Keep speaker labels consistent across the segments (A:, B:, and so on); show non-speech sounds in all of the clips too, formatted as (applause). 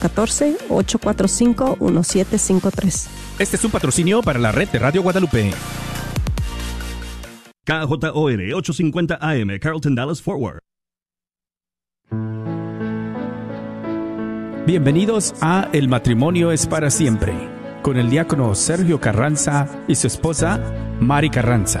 A: 14-845-1753.
B: Este es un patrocinio para la red de Radio Guadalupe.
C: KJOR 850 AM, Carlton Dallas Forward.
B: Bienvenidos a El matrimonio es para siempre, con el diácono Sergio Carranza y su esposa Mari Carranza.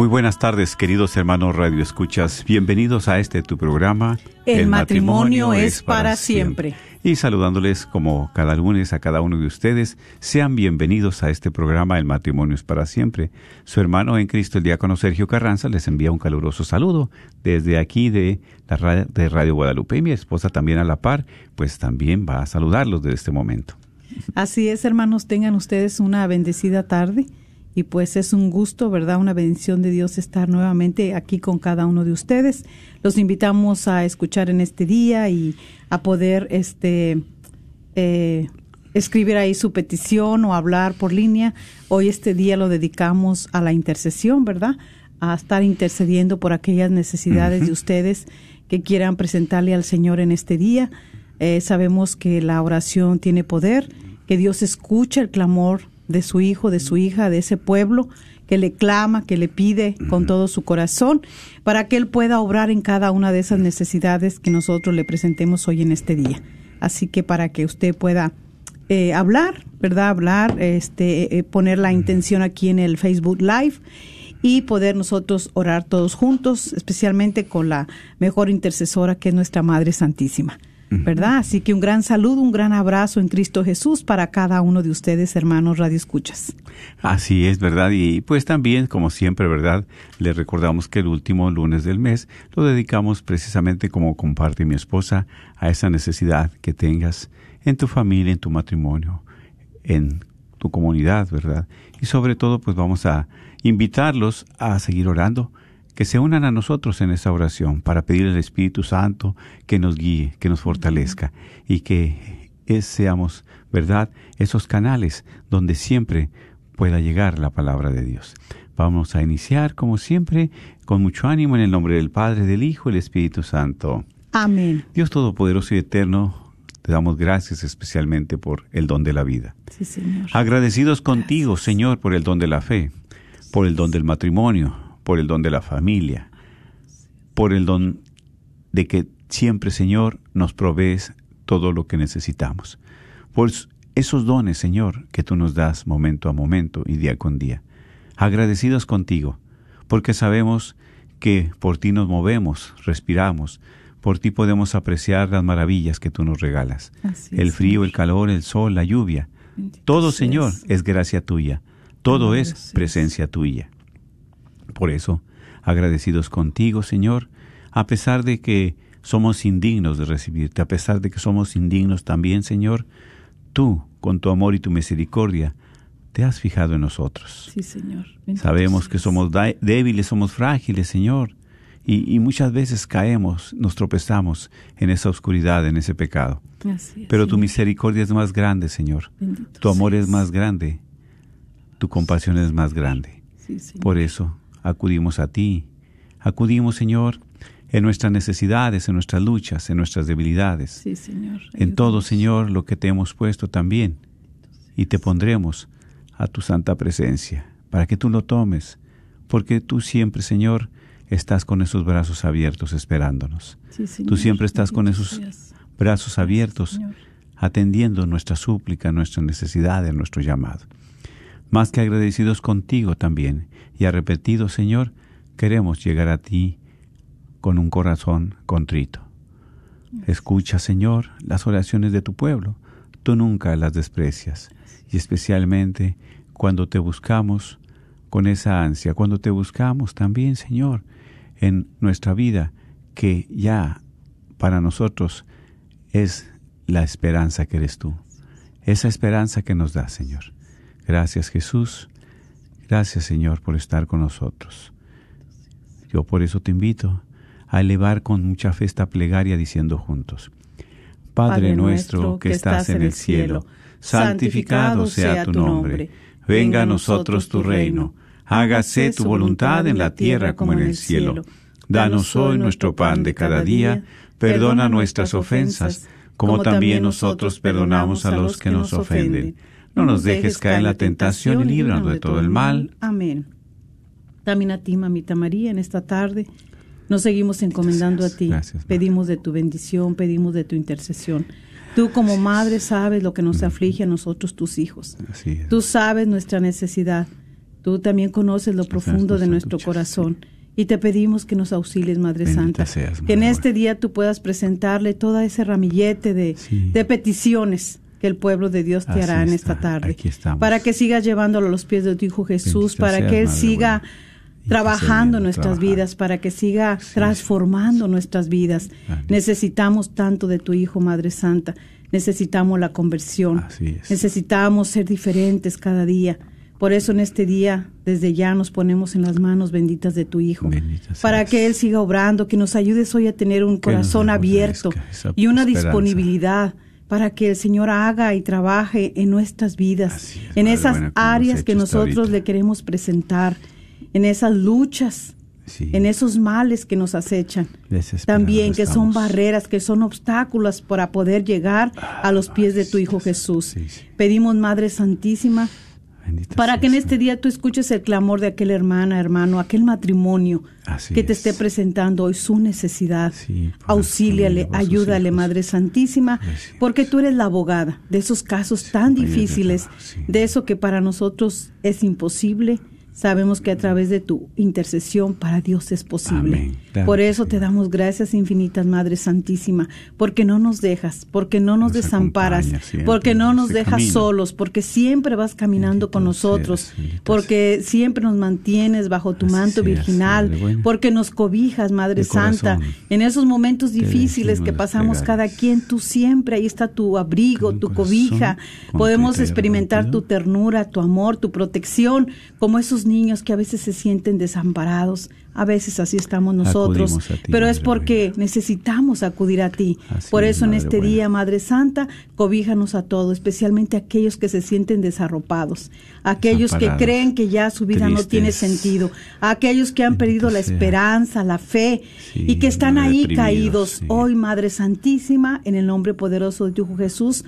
D: Muy buenas tardes, queridos hermanos Radio Escuchas. Bienvenidos a este tu programa.
E: El matrimonio es para siempre.
D: Y saludándoles como cada lunes a cada uno de ustedes, sean bienvenidos a este programa El matrimonio es para siempre. Su hermano en Cristo, el diácono Sergio Carranza, les envía un caluroso saludo desde aquí de la de Radio Guadalupe. Y mi esposa también a la par, pues también va a saludarlos desde este momento.
E: Así es, hermanos, tengan ustedes una bendecida tarde y pues es un gusto, ¿verdad? Una bendición de Dios estar nuevamente aquí con cada uno de ustedes. Los invitamos a escuchar en este día y a poder este eh, escribir ahí su petición o hablar por línea. Hoy este día lo dedicamos a la intercesión, ¿verdad? A estar intercediendo por aquellas necesidades de ustedes que quieran presentarle al Señor en este día. Eh, sabemos que la oración tiene poder, que Dios escucha el clamor de su hijo, de su hija, de ese pueblo que le clama, que le pide con todo su corazón, para que Él pueda obrar en cada una de esas necesidades que nosotros le presentemos hoy en este día. Así que para que usted pueda eh, hablar, ¿verdad? Hablar, este, eh, poner la intención aquí en el Facebook Live y poder nosotros orar todos juntos, especialmente con la mejor intercesora que es nuestra Madre Santísima. ¿Verdad? Así que un gran saludo, un gran abrazo en Cristo Jesús para cada uno de ustedes, hermanos Radio Escuchas.
D: Así es, ¿verdad? Y pues también, como siempre, ¿verdad? Le recordamos que el último lunes del mes lo dedicamos precisamente como comparte mi esposa a esa necesidad que tengas en tu familia, en tu matrimonio, en tu comunidad, ¿verdad? Y sobre todo, pues vamos a invitarlos a seguir orando, que se unan a nosotros en esa oración para pedir al Espíritu Santo que nos guíe, que nos fortalezca y que es- seamos, ¿verdad?, esos canales donde siempre pueda llegar la palabra de Dios. Vamos a iniciar, como siempre, con mucho ánimo en el nombre del Padre, del Hijo y del Espíritu Santo.
E: Amén.
D: Dios Todopoderoso y Eterno, te damos gracias especialmente por el don de la vida.
E: Sí, Señor.
D: Agradecidos contigo, Señor, por el don de la fe, por el don del matrimonio, por el don de la familia, por el don de que siempre, Señor, nos provees todo lo que necesitamos. Por esos dones, Señor, que tú nos das momento a momento y día con día. Agradecidos contigo, porque sabemos que por ti nos movemos, respiramos, por ti podemos apreciar las maravillas que tú nos regalas.
E: Así
D: el frío, el calor, el sol, la lluvia. Todo. Señor, es gracia tuya. Todo es presencia tuya. Por eso, agradecidos contigo, Señor, a pesar de que somos indignos de recibirte, a pesar de que somos indignos también, Señor, tú, con tu amor y tu misericordia, te has fijado en nosotros.
E: Sí, Señor.
D: Sabemos que somos débiles, somos frágiles, Señor, y, y muchas veces caemos, nos tropezamos en esa oscuridad, en ese pecado.
E: Así es,
D: Pero tu misericordia es más grande, Señor.
E: Bendito
D: Tu amor es más grande. tu compasión es más grande.
E: Sí.
D: Por eso acudimos a ti. Acudimos, Señor, en nuestras necesidades, en nuestras luchas, en nuestras debilidades.
E: Sí, Señor.
D: En todo. Señor, lo que te hemos puesto también. Y te pondremos a tu santa presencia, para que tú lo tomes, porque tú siempre, Señor, estás con esos brazos abiertos esperándonos.
E: Sí, Señor.
D: Tú siempre estás con esos brazos abiertos, atendiendo nuestra súplica, nuestra necesidad, nuestro llamado. Más que agradecidos contigo también, y arrepentidos, Señor, queremos llegar a ti con un corazón contrito. Escucha, Señor, las oraciones de tu pueblo. Tú nunca las desprecias, y especialmente cuando te buscamos con esa ansia, cuando te buscamos también, Señor, en nuestra vida, que ya para nosotros es la esperanza que eres tú. Esa esperanza que nos da, Señor. Gracias, Jesús. Gracias, Señor, por estar con nosotros. Yo por eso te invito a elevar con mucha fe esta plegaria diciendo juntos, Padre nuestro que estás en el cielo, santificado sea tu nombre, venga a nosotros tu reino, hágase tu voluntad en la tierra como en el cielo. Danos hoy nuestro pan de cada día, perdona nuestras ofensas, como también nosotros perdonamos a los que nos ofenden. No nos dejes caer en la tentación y líbranos de todo el mal.
E: Amén. También a ti, mamita María, en esta tarde nos seguimos encomendando a ti.
D: gracias,
E: pedimos de tu bendición, pedimos de tu intercesión. Tú como madre sabes lo que nos aflige a nosotros, tus hijos.
D: Así es.
E: Tú sabes nuestra necesidad. Tú también conoces lo profundo de nuestro corazón. Y te pedimos que nos auxilies, Madre
D: Bendita
E: Santa.
D: seas,
E: que en este día tú puedas presentarle toda ese ramillete de,
D: Sí.
E: de peticiones que el pueblo de Dios te
D: Así
E: hará en esta tarde.
D: aquí estamos.
E: Para que sigas llevándolo a los pies de tu Hijo Jesús,
D: Bendita
E: para
D: seas,
E: que Él siga
D: buena.
E: Trabajando en nuestras vidas, para que siga transformando nuestras vidas.
D: Amén.
E: Necesitamos tanto de tu Hijo, Madre Santa. Necesitamos la conversión.
D: Así es.
E: Necesitamos ser diferentes cada día. Por eso en este día, desde ya nos ponemos en las manos benditas de tu Hijo,
D: Bendita
E: para
D: seas.
E: que Él siga obrando, que nos ayudes hoy a tener un
D: Que
E: corazón abierto y una disponibilidad para que el Señor haga y trabaje en nuestras vidas,
D: es,
E: en esas áreas que nosotros le queremos presentar, en esas luchas,
D: Sí.
E: en esos males que nos acechan. También que son barreras, que son obstáculos para poder llegar a los pies de tu Hijo Jesús.
D: Sí, sí.
E: Pedimos, Madre Santísima,
D: Bendita
E: para que en este día tú escuches el clamor de aquella hermana, hermano, aquel matrimonio
D: Así
E: que te
D: es.
E: esté presentando hoy su necesidad.
D: Sí,
E: Auxíliale, ayúdale. Madre Santísima, porque tú eres la abogada de esos casos tan difíciles,
D: sí.
E: de eso que para nosotros es imposible. Sabemos que a través de tu intercesión para Dios es posible.
D: Amén.
E: Por eso te damos gracias infinitas, Madre Santísima, porque no nos dejas, porque no nos,
D: Nos
E: desamparas,
D: siempre
E: porque no nos dejas
D: camino.
E: solos, porque siempre vas caminando
D: Bendito
E: con nosotros,
D: seas,
E: porque siempre nos mantienes bajo tu
D: Así
E: manto
D: seas,
E: virginal, porque nos cobijas, Madre Santa,
D: corazón.
E: en esos momentos difíciles que pasamos cada quien, tú siempre, ahí está tu abrigo, tu cobija, podemos experimentar tu ternura, tu amor, tu protección, como esos niños que a veces se sienten desamparados, a veces así estamos nosotros,
D: ti,
E: pero es porque
D: buena.
E: necesitamos acudir a ti.
D: Así
E: Por
D: es,
E: eso en este
D: buena.
E: día, Madre Santa, cobíjanos a todos, especialmente a aquellos que se sienten desarropados, aquellos que creen que ya su vida no tiene sentido, a aquellos que han perdido la esperanza, la fe
D: Sí,
E: y que están ahí caídos.
D: sí.
E: Hoy, Madre Santísima, en el nombre poderoso de tu Hijo Jesús,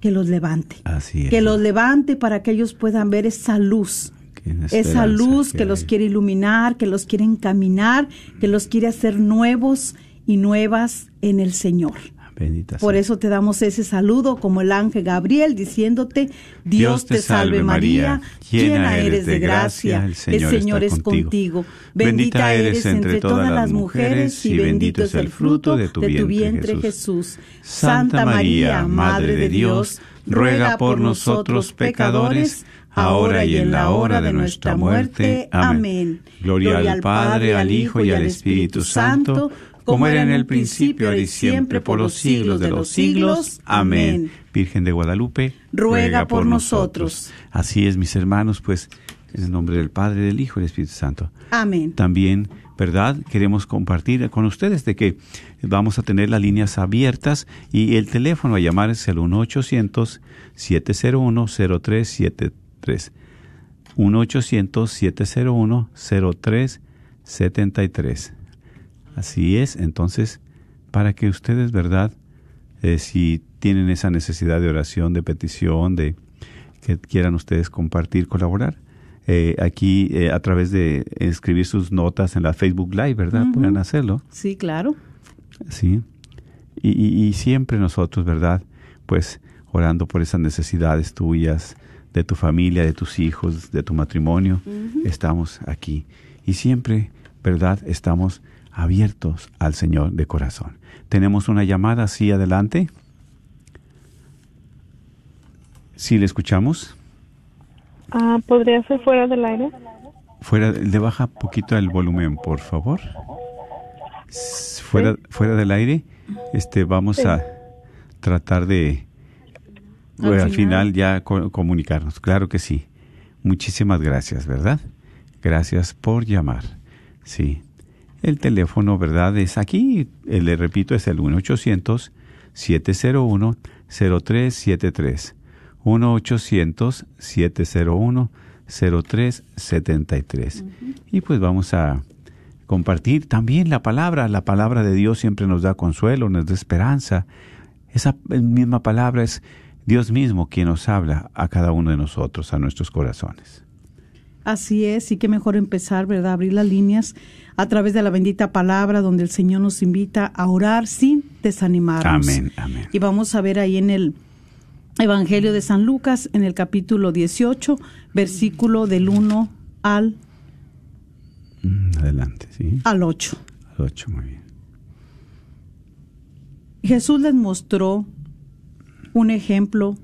E: que los levante.
D: Así es.
E: Que los levante para que ellos puedan ver esa luz, esa luz que
D: que
E: los quiere iluminar, que los quiere encaminar, que los quiere hacer nuevos y nuevas en el Señor.
D: Bendita
E: Por eso te damos ese saludo como el ángel Gabriel diciéndote, Dios, te salve María, llena eres de gracia, el Señor, es contigo. Bendita eres entre todas las mujeres y bendito es el fruto de tu vientre Jesús. Santa María, Madre de Dios, ruega por nosotros pecadores, ahora y en la hora de nuestra muerte. Amén.
D: Gloria al Padre, al Hijo y al Espíritu Santo, como era en el principio, ahora y siempre, por los siglos de los siglos. Amén. Virgen de Guadalupe,
E: Ruega por nosotros.
D: Así es, mis hermanos, pues, en el nombre del Padre, del Hijo y del Espíritu Santo.
E: Amén.
D: También, ¿verdad? Queremos compartir con ustedes de que vamos a tener las líneas abiertas y el teléfono a llamar es el 1-800-701-0373. 1-800-701-0373. Así es, entonces, para que ustedes, ¿verdad? Eh, si tienen esa necesidad de oración, de petición, de que quieran ustedes compartir, colaborar, eh, aquí eh, a través de escribir sus notas en la Facebook Live, ¿verdad? Pueden hacerlo.
E: Sí, claro.
D: Sí. Y, y, siempre nosotros, ¿verdad? Pues orando por esas necesidades tuyas, de tu familia, de tus hijos, de tu matrimonio, estamos aquí. Y siempre, ¿verdad? Estamos abiertos al Señor de corazón. Tenemos una llamada, así adelante. ¿Sí le escuchamos?
A: Ah, ¿Podría ser fuera del aire?
D: Fuera, le baja poquito el volumen, por favor. Fuera, fuera del aire, este, vamos a tratar de, al, final. ya comunicarnos. Claro que sí. Muchísimas gracias, ¿verdad? Gracias por llamar. Sí. El teléfono, ¿verdad? Es aquí, eh, le repito, es el 1-800-701-0373. 1-800-701-0373. Y pues vamos a compartir también la palabra. La palabra de Dios siempre nos da consuelo, nos da esperanza. Esa misma palabra es Dios mismo quien nos habla a cada uno de nosotros, a nuestros corazones.
E: Así es, y qué mejor empezar, ¿verdad? Abrir las líneas a través de la bendita palabra donde el Señor nos invita a orar sin desanimarnos.
D: Amén, amén.
E: Y vamos a ver ahí en el Evangelio de San Lucas, en el capítulo 18, versículo del 1 al...
D: Mm, adelante, sí.
E: Al 8.
D: Al 8, muy bien.
E: Jesús les mostró un ejemplo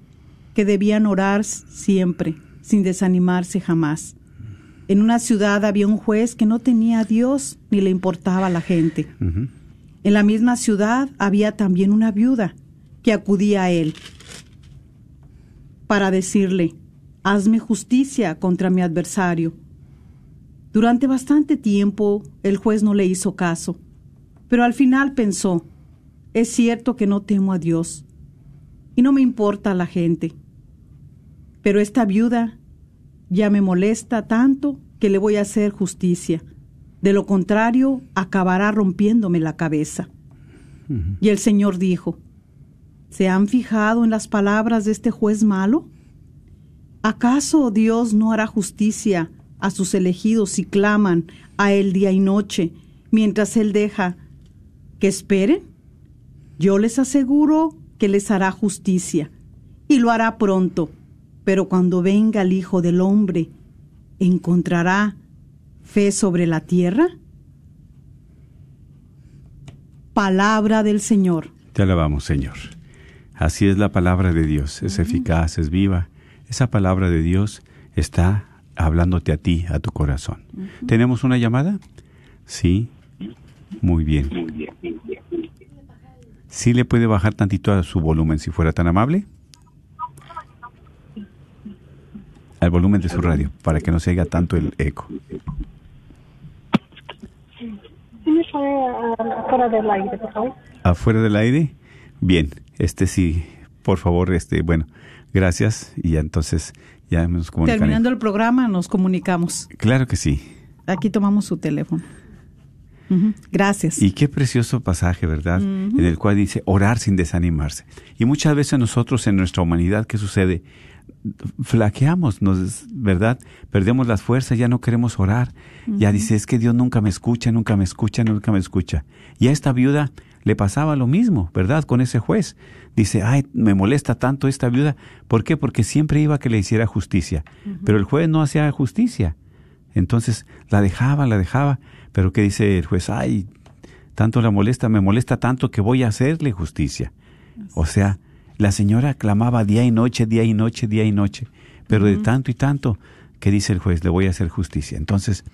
E: que debían orar siempre, sin desanimarse jamás. En una ciudad había un juez que no tenía a Dios ni le importaba a la gente. En la misma ciudad había también una viuda que acudía a él para decirle, hazme justicia contra mi adversario. Durante bastante tiempo el juez no le hizo caso, pero al final pensó, es cierto que no temo a Dios y no me importa la gente, pero esta viuda ya me molesta tanto que le voy a hacer justicia. De lo contrario, acabará rompiéndome la cabeza. Y el Señor dijo, ¿Se han fijado en las palabras de este juez malo? ¿Acaso Dios no hará justicia a sus elegidos si claman a Él día y noche, mientras Él deja que esperen? Yo les aseguro que les hará justicia, y lo hará pronto, pero cuando venga el Hijo del Hombre, ¿encontrará fe sobre la tierra? Palabra del Señor.
D: Te alabamos, Señor. Así es la palabra de Dios, es eficaz, es viva. Esa palabra de Dios está hablándote a ti, a tu corazón. ¿Tenemos una llamada? Sí. Muy bien. ¿Sí le puede bajar tantito a su volumen si fuera tan amable? Al volumen de su radio, para que no se oiga tanto el eco.
A: Afuera del aire, por favor.
D: ¿Afuera del aire? Bien, este sí, por favor, este, bueno, gracias y ya entonces ya nos comunicamos.
E: Terminando el programa nos comunicamos.
D: Claro que sí.
E: Aquí tomamos su teléfono. Gracias.
D: Y qué precioso pasaje, ¿verdad? En el cual dice orar sin desanimarse. Y muchas veces nosotros en nuestra humanidad, ¿qué sucede? Flaqueamos, nos, ¿verdad? Perdemos las fuerzas, ya no queremos orar. Ya dice, es que Dios nunca me escucha, nunca me escucha, nunca me escucha. Y a esta viuda le pasaba lo mismo, ¿verdad? Con ese juez. Dice, ay, me molesta tanto esta viuda. ¿Por qué? Porque siempre iba a que le hiciera justicia. Pero el juez no hacía justicia. Entonces la dejaba, la dejaba. Pero ¿qué dice el juez? Ay, tanto la molesta, me molesta tanto que voy a hacerle justicia. O sea, la señora clamaba día y noche, día y noche, día y noche. Pero de tanto y tanto que dice el juez, le voy a hacer justicia. Entonces,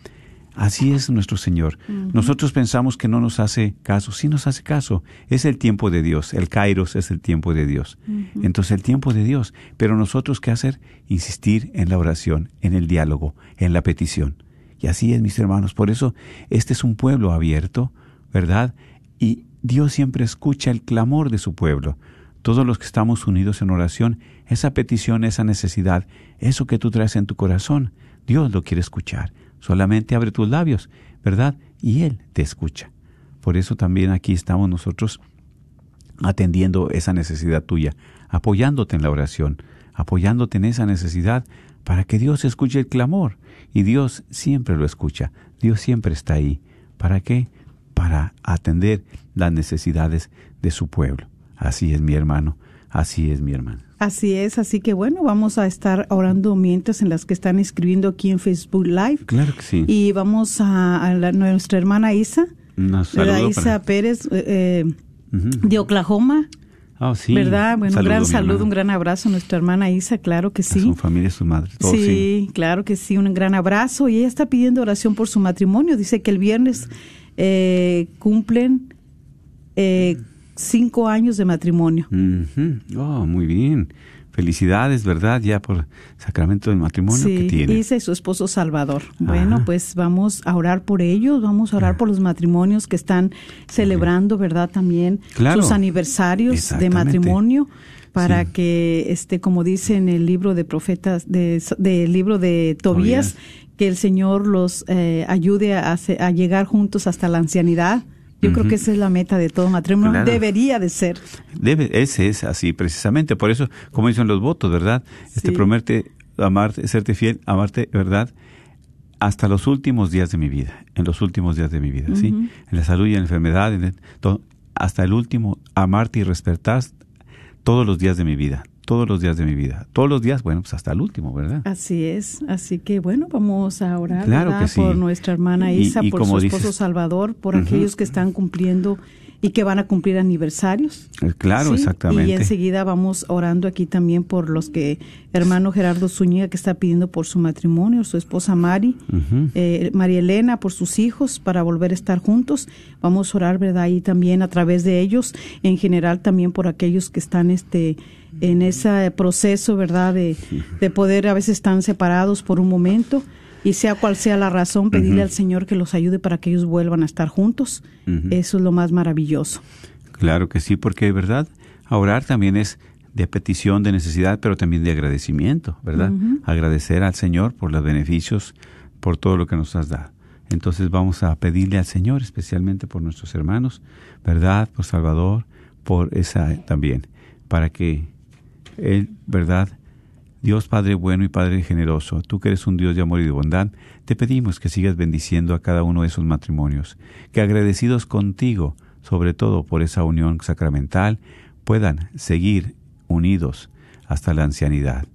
D: Así es nuestro Señor. Nosotros pensamos que no nos hace caso. Sí nos hace caso. Es el tiempo de Dios. El Kairos es el tiempo de Dios. Entonces el tiempo de Dios. Pero nosotros qué hacer? Insistir en la oración, en el diálogo, en la petición. Y así es, mis hermanos. Por eso este es un pueblo abierto, ¿verdad? Y Dios siempre escucha el clamor de su pueblo. Todos los que estamos unidos en oración, esa petición, esa necesidad, eso que tú traes en tu corazón, Dios lo quiere escuchar. Solamente abre tus labios, ¿verdad? Y Él te escucha. Por eso también aquí estamos nosotros atendiendo esa necesidad tuya, apoyándote en la oración, apoyándote en esa necesidad para que Dios escuche el clamor. Y Dios siempre lo escucha, Dios siempre está ahí. ¿Para qué? Para atender las necesidades de su pueblo. Así es mi hermano, así es mi hermana.
E: Así es, así que bueno, vamos a estar orando mientras en las que están escribiendo aquí en Facebook Live.
D: Claro que sí.
E: Y vamos a, a la- nuestra hermana Isa,
D: saludo
E: Isa
D: para-
E: Pérez eh, eh, de Oklahoma,
D: Ah, sí.
E: ¿verdad? Bueno, un gran saludo, un gran abrazo a nuestra hermana Isa, claro que
D: A
E: sí.
D: su familia, a sus madres. todos,
E: sí,
D: sí.
E: claro que sí, un gran abrazo. Y ella está pidiendo oración por su matrimonio. Dice que el viernes eh, cumplen eh, cinco años de matrimonio.
D: Ujú. Oh, muy bien. Felicidades, ¿verdad? Ya por sacramento del matrimonio que tiene.
E: Y su esposo Salvador. Bueno, pues vamos a orar por ellos, vamos a orar por los matrimonios que están celebrando, ¿verdad? También
D: Claro.
E: sus aniversarios de matrimonio para
D: Sí.
E: que, este, como dice en el libro de profetas, de- del libro de Tobías,
D: Tobías.
E: que el Señor los eh, ayude a, a llegar juntos hasta la ancianidad. Yo creo que esa es la meta de todo matrimonio.
D: Claro.
E: Debería de ser.
D: Debe, ese es así, precisamente. Por eso, como dicen los votos, ¿verdad? Este promete amarte, serte fiel, amarte, ¿verdad? Hasta los últimos días de mi vida, en los últimos días de mi vida, ¿sí? En la salud y en la enfermedad, en el- todo, hasta el último, amarte y respetar todos los días de mi vida, todos los días de mi vida. Todos los días, bueno, pues hasta el último, ¿verdad?
E: Así es, así que bueno, vamos a orar
D: Claro que sí.
E: por nuestra hermana Isa,
D: y
E: por su esposo
D: dices-
E: Salvador, por aquellos que están cumpliendo y que van a cumplir aniversarios.
D: Eh, Claro,
E: Sí,
D: exactamente.
E: Y enseguida vamos orando aquí también por los que, hermano Gerardo Zúñiga, que está pidiendo por su matrimonio, su esposa Mari, eh, María Elena, por sus hijos, para volver a estar juntos. Vamos a orar, ¿verdad? Y también a través de ellos, en general también por aquellos que están este en ese proceso, ¿verdad? De, de poder, a veces están separados por un momento. Y sea cual sea la razón, pedirle al Señor que los ayude para que ellos vuelvan a estar juntos. Eso es lo más maravilloso.
D: Claro que sí, porque, ¿verdad? A orar también es de petición, de necesidad, pero también de agradecimiento, ¿verdad? Agradecer al Señor por los beneficios, por todo lo que nos has dado. Entonces vamos a pedirle al Señor, especialmente por nuestros hermanos, ¿verdad? Por Salvador, por esa también, para que Él, ¿verdad? Dios Padre bueno y Padre generoso, tú que eres un Dios de amor y de bondad, te pedimos que sigas bendiciendo a cada uno de esos matrimonios, que agradecidos contigo, sobre todo por esa unión sacramental, puedan seguir unidos hasta la ancianidad.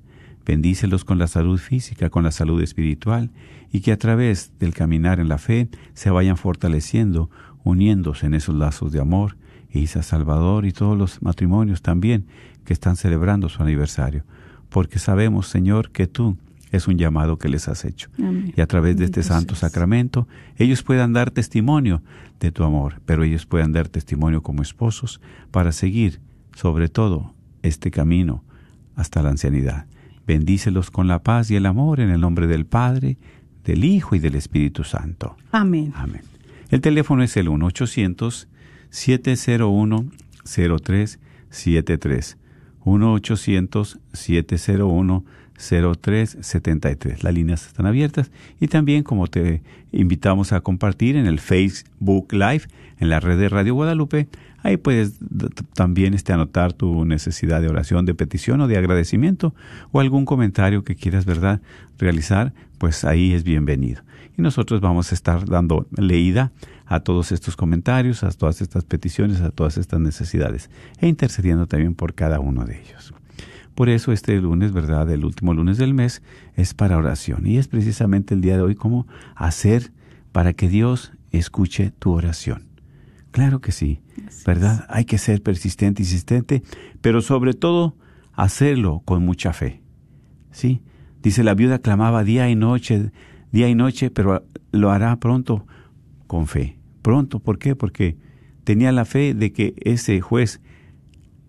D: Bendícelos con la salud física, con la salud espiritual, y que a través del caminar en la fe se vayan fortaleciendo, uniéndose en esos lazos de amor, Isa Salvador y todos los matrimonios también que están celebrando su aniversario, porque sabemos, Señor, que tú es un llamado que les has hecho.
E: Amén.
D: Y a través de este santo sacramento, ellos puedan dar testimonio de tu amor, pero ellos puedan dar testimonio como esposos para seguir, sobre todo, este camino hasta la ancianidad. Bendícelos con la paz y el amor en el nombre del Padre, del Hijo y del Espíritu Santo.
E: Amén.
D: Amén. El teléfono es el 1-800-701-0373. 1-800-701-0373. Las líneas están abiertas y también como te invitamos a compartir en el Facebook Live, en la red de Radio Guadalupe, ahí puedes también este, anotar tu necesidad de oración, de petición o de agradecimiento o algún comentario que quieras, ¿verdad?, realizar, pues ahí es bienvenido. Y nosotros vamos a estar dando leída a todos estos comentarios, a todas estas peticiones, a todas estas necesidades e intercediendo también por cada uno de ellos. Por eso este lunes, ¿verdad? El último lunes del mes es para oración y es precisamente el día de hoy cómo hacer para que Dios escuche tu oración. Claro que sí, ¿verdad? Hay que ser persistente, insistente, pero sobre todo hacerlo con mucha fe. ¿Sí? Dice la viuda clamaba día y noche, día y noche, pero lo hará pronto con fe. Pronto, ¿por qué? Porque tenía la fe de que ese juez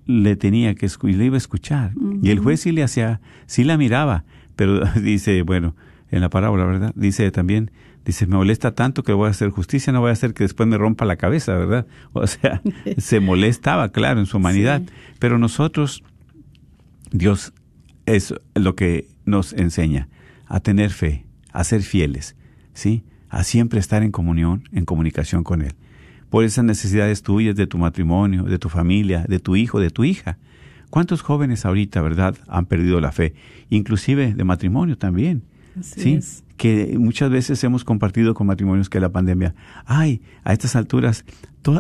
D: le tenía que le iba a escuchar. Y el juez sí le hacía, sí la miraba, pero (laughs) dice, bueno, en la parábola, ¿verdad? Dice también, dice, me molesta tanto que voy a hacer justicia, no voy a hacer que después me rompa la cabeza, ¿verdad? (laughs) O sea, (laughs) se molestaba, claro, en su humanidad.
E: Sí.
D: Pero nosotros, Dios es lo que nos enseña, a tener fe, a ser fieles, ¿sí? A siempre estar en comunión, en comunicación con Él. Por esas necesidades tuyas, de tu matrimonio, de tu familia, de tu hijo, de tu hija. ¿Cuántos jóvenes ahorita, verdad, han perdido la fe? Inclusive de matrimonio también.
E: Así
D: ¿sí?
E: es.
D: Que muchas veces hemos compartido con matrimonios que la pandemia, ay, a estas alturas,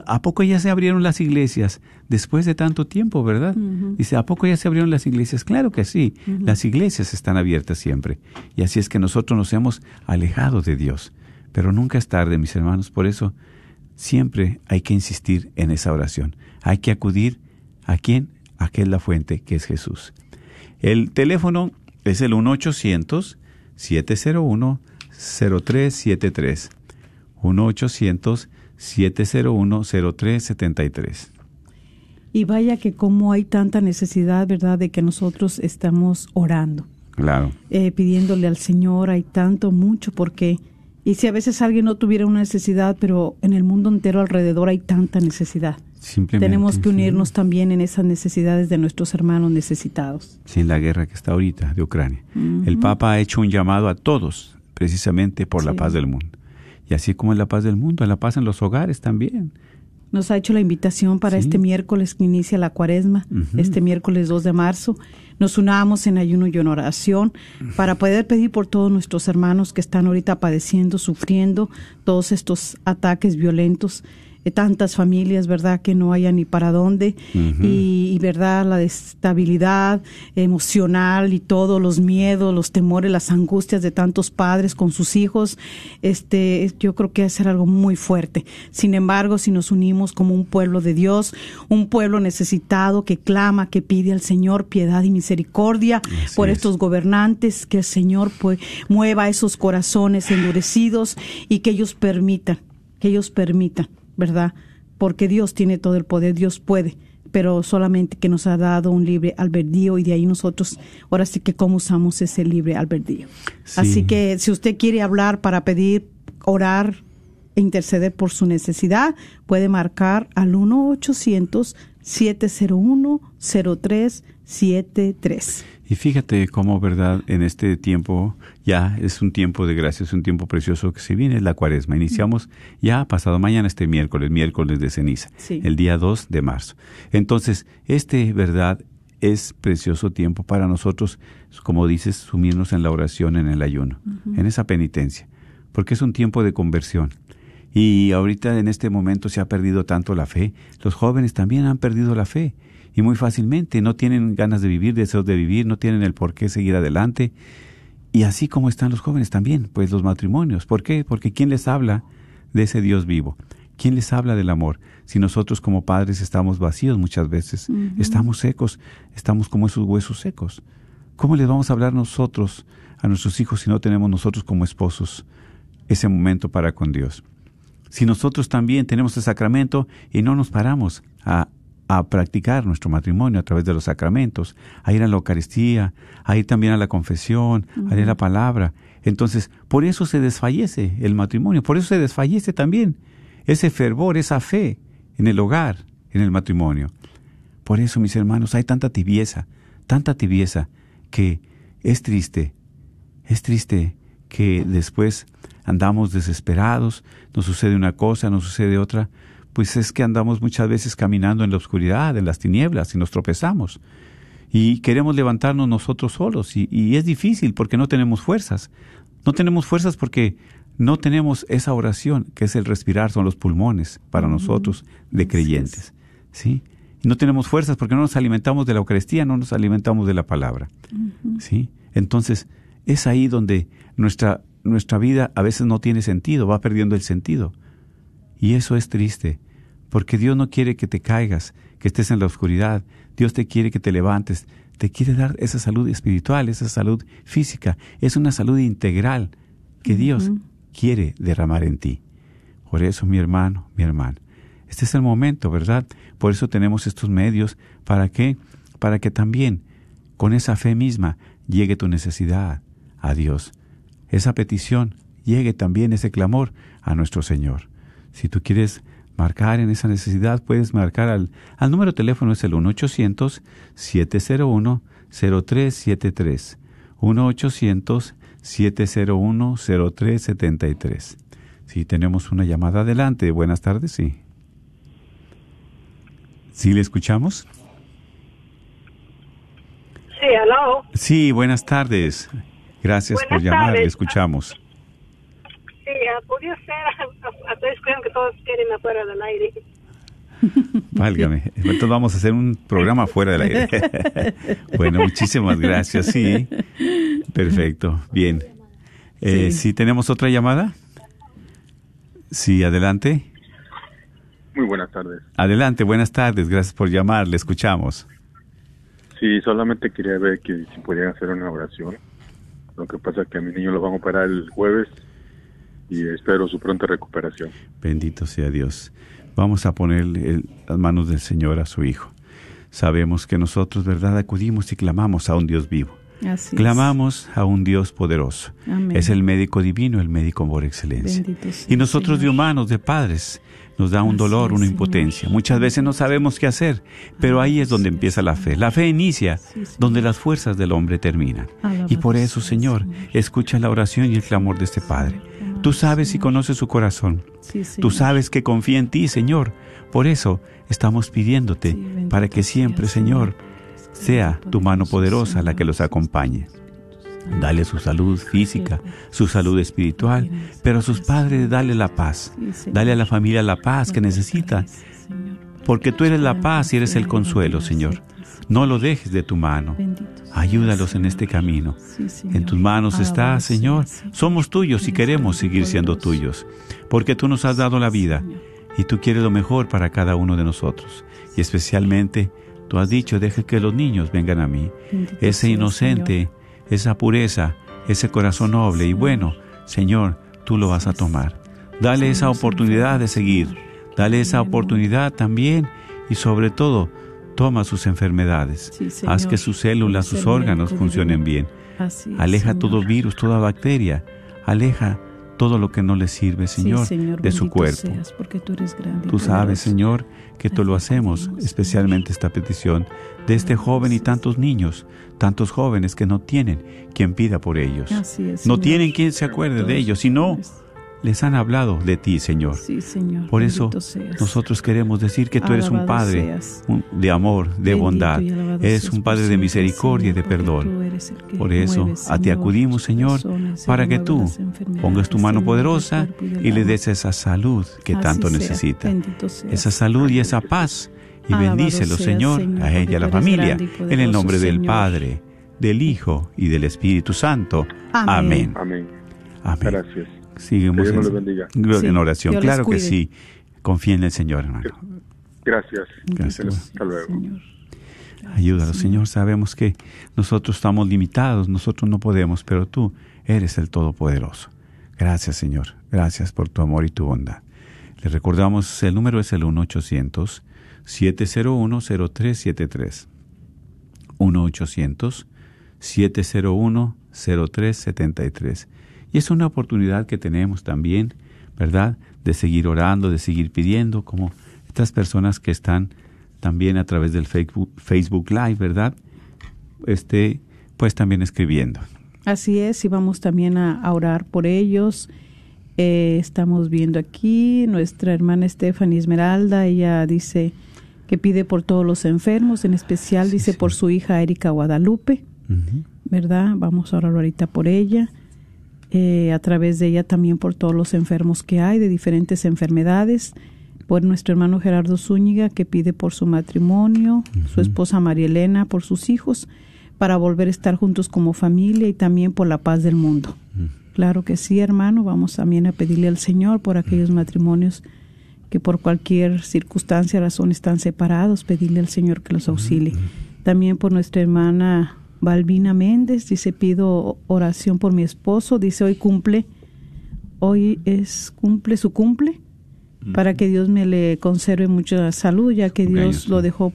D: ¿a poco ya se abrieron las iglesias después de tanto tiempo, verdad? Dice, ¿a poco ya se abrieron las iglesias? Claro que sí, las iglesias están abiertas siempre. Y así es que nosotros nos hemos alejado de Dios. Pero nunca es tarde, mis hermanos, por eso siempre hay que insistir en esa oración. Hay que acudir a quién? A que es la fuente, que es Jesús. El teléfono es el 1-800-701-0373. 1-800-701-0373.
E: Y vaya que como hay tanta necesidad, ¿verdad?, de que nosotros estamos orando,
D: Claro.
E: eh, pidiéndole al Señor, hay tanto, mucho, porque, y si a veces alguien no tuviera una necesidad, pero en el mundo entero alrededor hay tanta necesidad.
D: Simplemente.
E: Tenemos que
D: sí.
E: unirnos también en esas necesidades de nuestros hermanos necesitados.
D: Sin la guerra que está ahorita de Ucrania. El Papa ha hecho un llamado a todos, precisamente por la
E: Sí.
D: paz del mundo. Y así como es la paz del mundo, la paz en los hogares también.
E: Nos ha hecho la invitación para
D: Sí.
E: este miércoles que inicia la cuaresma, este miércoles 2 de marzo. Nos unamos en ayuno y en oración para poder pedir por todos nuestros hermanos que están ahorita padeciendo, sufriendo todos estos ataques violentos. Tantas familias, ¿verdad? Que no haya ni para dónde. Y, y, ¿verdad? La destabilidad emocional y todos los miedos, los temores, las angustias de tantos padres con sus hijos. Este, yo creo que ser algo muy fuerte. Sin embargo, si nos unimos como un pueblo de Dios, un pueblo necesitado que clama, que pide al Señor piedad y misericordia
D: Así
E: por
D: es.
E: estos gobernantes, que el Señor pues, mueva esos corazones endurecidos y que ellos permitan, que ellos permitan, ¿verdad? Porque Dios tiene todo el poder, Dios puede, pero solamente que nos ha dado un libre albedrío y de ahí nosotros, ahora sí que cómo usamos ese libre albedrío.
D: Sí.
E: Así que si usted quiere hablar para pedir, orar e interceder por su necesidad, puede marcar al 1-800-701-0373.
D: Y fíjate cómo, verdad, en este tiempo ya es un tiempo de gracia, es un tiempo precioso que se viene, la cuaresma. Iniciamos ya pasado mañana este miércoles, miércoles de ceniza,
E: Sí.
D: el día 2 de marzo. Entonces, este, verdad, es precioso tiempo para nosotros, como dices, sumirnos en la oración, en el ayuno, en esa penitencia, porque es un tiempo de conversión. Y ahorita en este momento se ha perdido tanto la fe. Los jóvenes también han perdido la fe. Y muy fácilmente no tienen ganas de vivir, deseos de vivir, no tienen el por qué seguir adelante. Y así como están los jóvenes también, pues los matrimonios. ¿Por qué? Porque ¿quién les habla de ese Dios vivo? ¿Quién les habla del amor? Si nosotros como padres estamos vacíos muchas veces, estamos secos, estamos como esos huesos secos. ¿Cómo les vamos a hablar nosotros a nuestros hijos si no tenemos nosotros como esposos ese momento para con Dios? Si nosotros también tenemos el sacramento y no nos paramos a, a practicar nuestro matrimonio a través de los sacramentos, a ir a la Eucaristía, a ir también a la confesión, a leer la palabra, entonces por eso se desfallece el matrimonio, por eso se desfallece también ese fervor, esa fe en el hogar, en el matrimonio. Por eso, mis hermanos, hay tanta tibieza, tanta tibieza, que es triste, es triste que después andamos desesperados, nos sucede una cosa, nos sucede otra, pues es que andamos muchas veces caminando en la oscuridad, en las tinieblas, y nos tropezamos. Y queremos levantarnos nosotros solos, y, y es difícil porque no tenemos fuerzas. No tenemos fuerzas porque no tenemos esa oración, que es el respirar, son los pulmones para nosotros de creyentes. ¿Sí? No tenemos fuerzas porque no nos alimentamos de la Eucaristía, no nos alimentamos de la palabra. ¿Sí? Entonces, es ahí donde nuestra, nuestra vida a veces no tiene sentido, va perdiendo el sentido. Y eso es triste, porque Dios no quiere que te caigas, que estés en la oscuridad. Dios te quiere que te levantes, te quiere dar esa salud espiritual, esa salud física. Es una salud integral que Dios quiere derramar en ti. Por eso, mi hermano, mi hermana, este es el momento, ¿verdad? Por eso tenemos estos medios. ¿Para qué? Para que también con esa fe misma llegue tu necesidad a Dios. Esa petición llegue también ese clamor a nuestro Señor. Si tú quieres marcar en esa necesidad, puedes marcar al, al número de teléfono es el 1-800-701-0373. 701-0373. Si tenemos una llamada adelante, buenas tardes, sí. ¿Sí le escuchamos?
F: Sí, hello.
D: Sí, buenas tardes. Gracias por
F: Buenas
D: llamar, le
F: tardes.
D: escuchamos.
F: Sí, podría ser, (laughs) estoy escuchando que todos quieren afuera del aire. (laughs)
D: Válgame. Entonces vamos a hacer un programa fuera del aire. (laughs) bueno, muchísimas gracias. Sí. Perfecto. Bien. Eh,
E: Sí.
D: ¿Sí tenemos otra llamada? Sí, adelante.
G: Muy buenas tardes.
D: Adelante, buenas tardes. Gracias por llamar. Le escuchamos.
G: Sí, solamente quería ver que si podían hacer una oración. Lo que pasa es que a mi niño lo van a operar el jueves y espero su pronta recuperación.
D: Bendito sea Dios. Vamos a ponerle el- las manos del Señor a su Hijo. Sabemos que nosotros, ¿verdad?, acudimos y clamamos a un Dios vivo.
E: Así es.
D: Clamamos a un Dios poderoso.
E: Amén.
D: Es el médico divino, el médico por excelencia. Y nosotros de humanos, de padres, nos da un
E: Así
D: dolor, una
E: Señor.
D: impotencia. Muchas veces no sabemos qué hacer, pero ahí es donde empieza la fe. La fe inicia donde las fuerzas del hombre terminan. Y por eso, Señor. escucha la oración y el clamor de este Padre. Tú sabes y conoces su corazón.
E: Sí,
D: Tú sabes que confía en ti, Señor. Por eso estamos pidiéndote
E: Sí,
D: para que siempre, Señor, sea tu mano poderosa la que los acompañe. Dale su salud física, su salud espiritual, pero a sus padres dale la paz. Dale a la familia la paz que necesita. Porque tú eres la paz y eres el consuelo, Señor. No lo dejes de tu mano. Ayúdalos en este camino. En tus manos está, Señor. Somos tuyos y queremos seguir siendo tuyos, porque tú nos has dado la vida y tú quieres lo mejor para cada uno de nosotros. Y especialmente, tú has dicho, deje que los niños vengan a mí. Ese inocente, esa pureza, ese corazón noble y bueno, Señor, tú lo vas a tomar. Dale esa oportunidad de seguir. Dale esa oportunidad también y sobre todo, toma sus enfermedades.
E: Sí,
D: Haz que sus células, sus órganos funcionen bien.
E: Así
D: Aleja
E: Señor.
D: todo virus, toda bacteria. Aleja todo lo que no le sirve,
E: Sí,
D: Señor, de su cuerpo.
E: seas, porque tú eres grande
D: Tú sabes. Señor, que tú lo hacemos, especialmente esta petición de este joven y tantos niños, tantos jóvenes que no tienen quien pida por ellos.
E: Así es,
D: No
E: Señor.
D: tienen quien se acuerde de ellos, y no
E: ustedes.
D: Les han hablado de ti, Señor.
E: Sí, Señor.
D: Por eso
E: seas.
D: nosotros queremos decir que tú eres un Padre un- de amor, de
E: Bendito
D: bondad.
E: y
D: Eres
E: seas
D: un Padre de misericordia y de perdón. Por eso a ti acudimos, Señor, para que tú pongas tu mano poderosa y le des esa salud que
E: Así
D: tanto
E: sea.
D: necesita. Esa salud y esa paz. Y
E: Alabado
D: bendícelo,
E: seas,
D: Señor,
E: Señor,
D: a ella, a la familia,
E: y
D: en el nombre del
E: Señor.
D: Padre, del Hijo y del Espíritu Santo.
E: Amén.
D: Amén.
G: Amén.
D: Amén.
G: Gracias.
D: Seguimos
G: Que Dios
D: en,
G: nos bendiga.
D: en
E: Sí,
D: oración.
E: Dios
D: Claro que sí. Confía en el Señor, hermano.
G: Gracias.
D: Gracias.
G: Hasta luego.
E: Señor.
D: Ayúdanos, Señor. Sabemos que nosotros estamos limitados, nosotros no podemos, pero tú eres el Todopoderoso. Gracias, Señor. Gracias por tu amor y tu bondad. Le recordamos, el número es el 1-800-701-0373. 1-800-701-0373. Y es una oportunidad que tenemos también, ¿verdad? De seguir orando, de seguir pidiendo, como estas personas que están también a través del Facebook, Facebook Live, ¿verdad? Este, pues también escribiendo.
E: Así es, y vamos también a, a orar por ellos. Eh, estamos viendo aquí nuestra hermana Stephanie Esmeralda, ella dice que pide por todos los enfermos, en especial dice por su hija Erika Guadalupe. ¿verdad? Vamos a orar ahorita por ella. Eh, a través de ella también por todos los enfermos que hay de diferentes enfermedades, por nuestro hermano Gerardo Zúñiga que pide por su matrimonio, su esposa María Elena por sus hijos, para volver a estar juntos como familia y también por la paz del mundo. Claro que sí, hermano, vamos también a pedirle al Señor por aquellos matrimonios que por cualquier circunstancia, razón están separados, pedirle al Señor que los auxilie. También por nuestra hermana Balbina Méndez, dice, pido oración por mi esposo, dice, hoy cumple, hoy es cumple su cumple, para que Dios me le conserve mucha salud, ya que Dios lo dejó,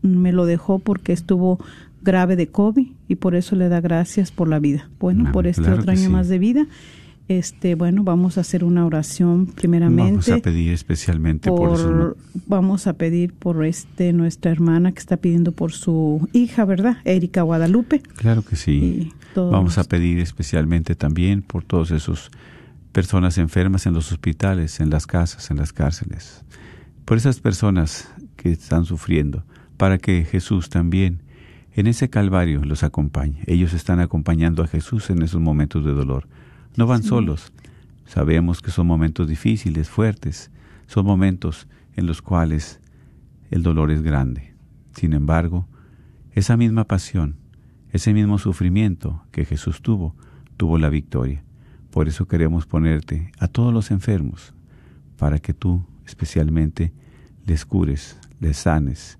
E: me lo dejó porque estuvo grave de COVID y por eso le da gracias por la vida. Bueno,
D: Ah,
E: por este
D: claro
E: otro año
D: sí.
E: más de vida. Este, bueno, vamos a hacer una oración primeramente.
D: Vamos a pedir especialmente por,
E: por vamos a pedir por este nuestra hermana que está pidiendo por su hija, ¿verdad? Erika Guadalupe.
D: Claro que sí. Vamos a pedir especialmente también por todos esos personas enfermas en los hospitales, en las casas, en las cárceles. Por esas personas que están sufriendo, para que Jesús también en ese calvario los acompañe. Ellos están acompañando a Jesús en esos momentos de dolor. No van solos. Sabemos que son momentos difíciles, fuertes. Son momentos en los cuales el dolor es grande. Sin embargo, esa misma pasión, ese mismo sufrimiento que Jesús tuvo, tuvo la victoria. Por eso queremos ponerte a todos los enfermos, para que tú especialmente les cures, les sanes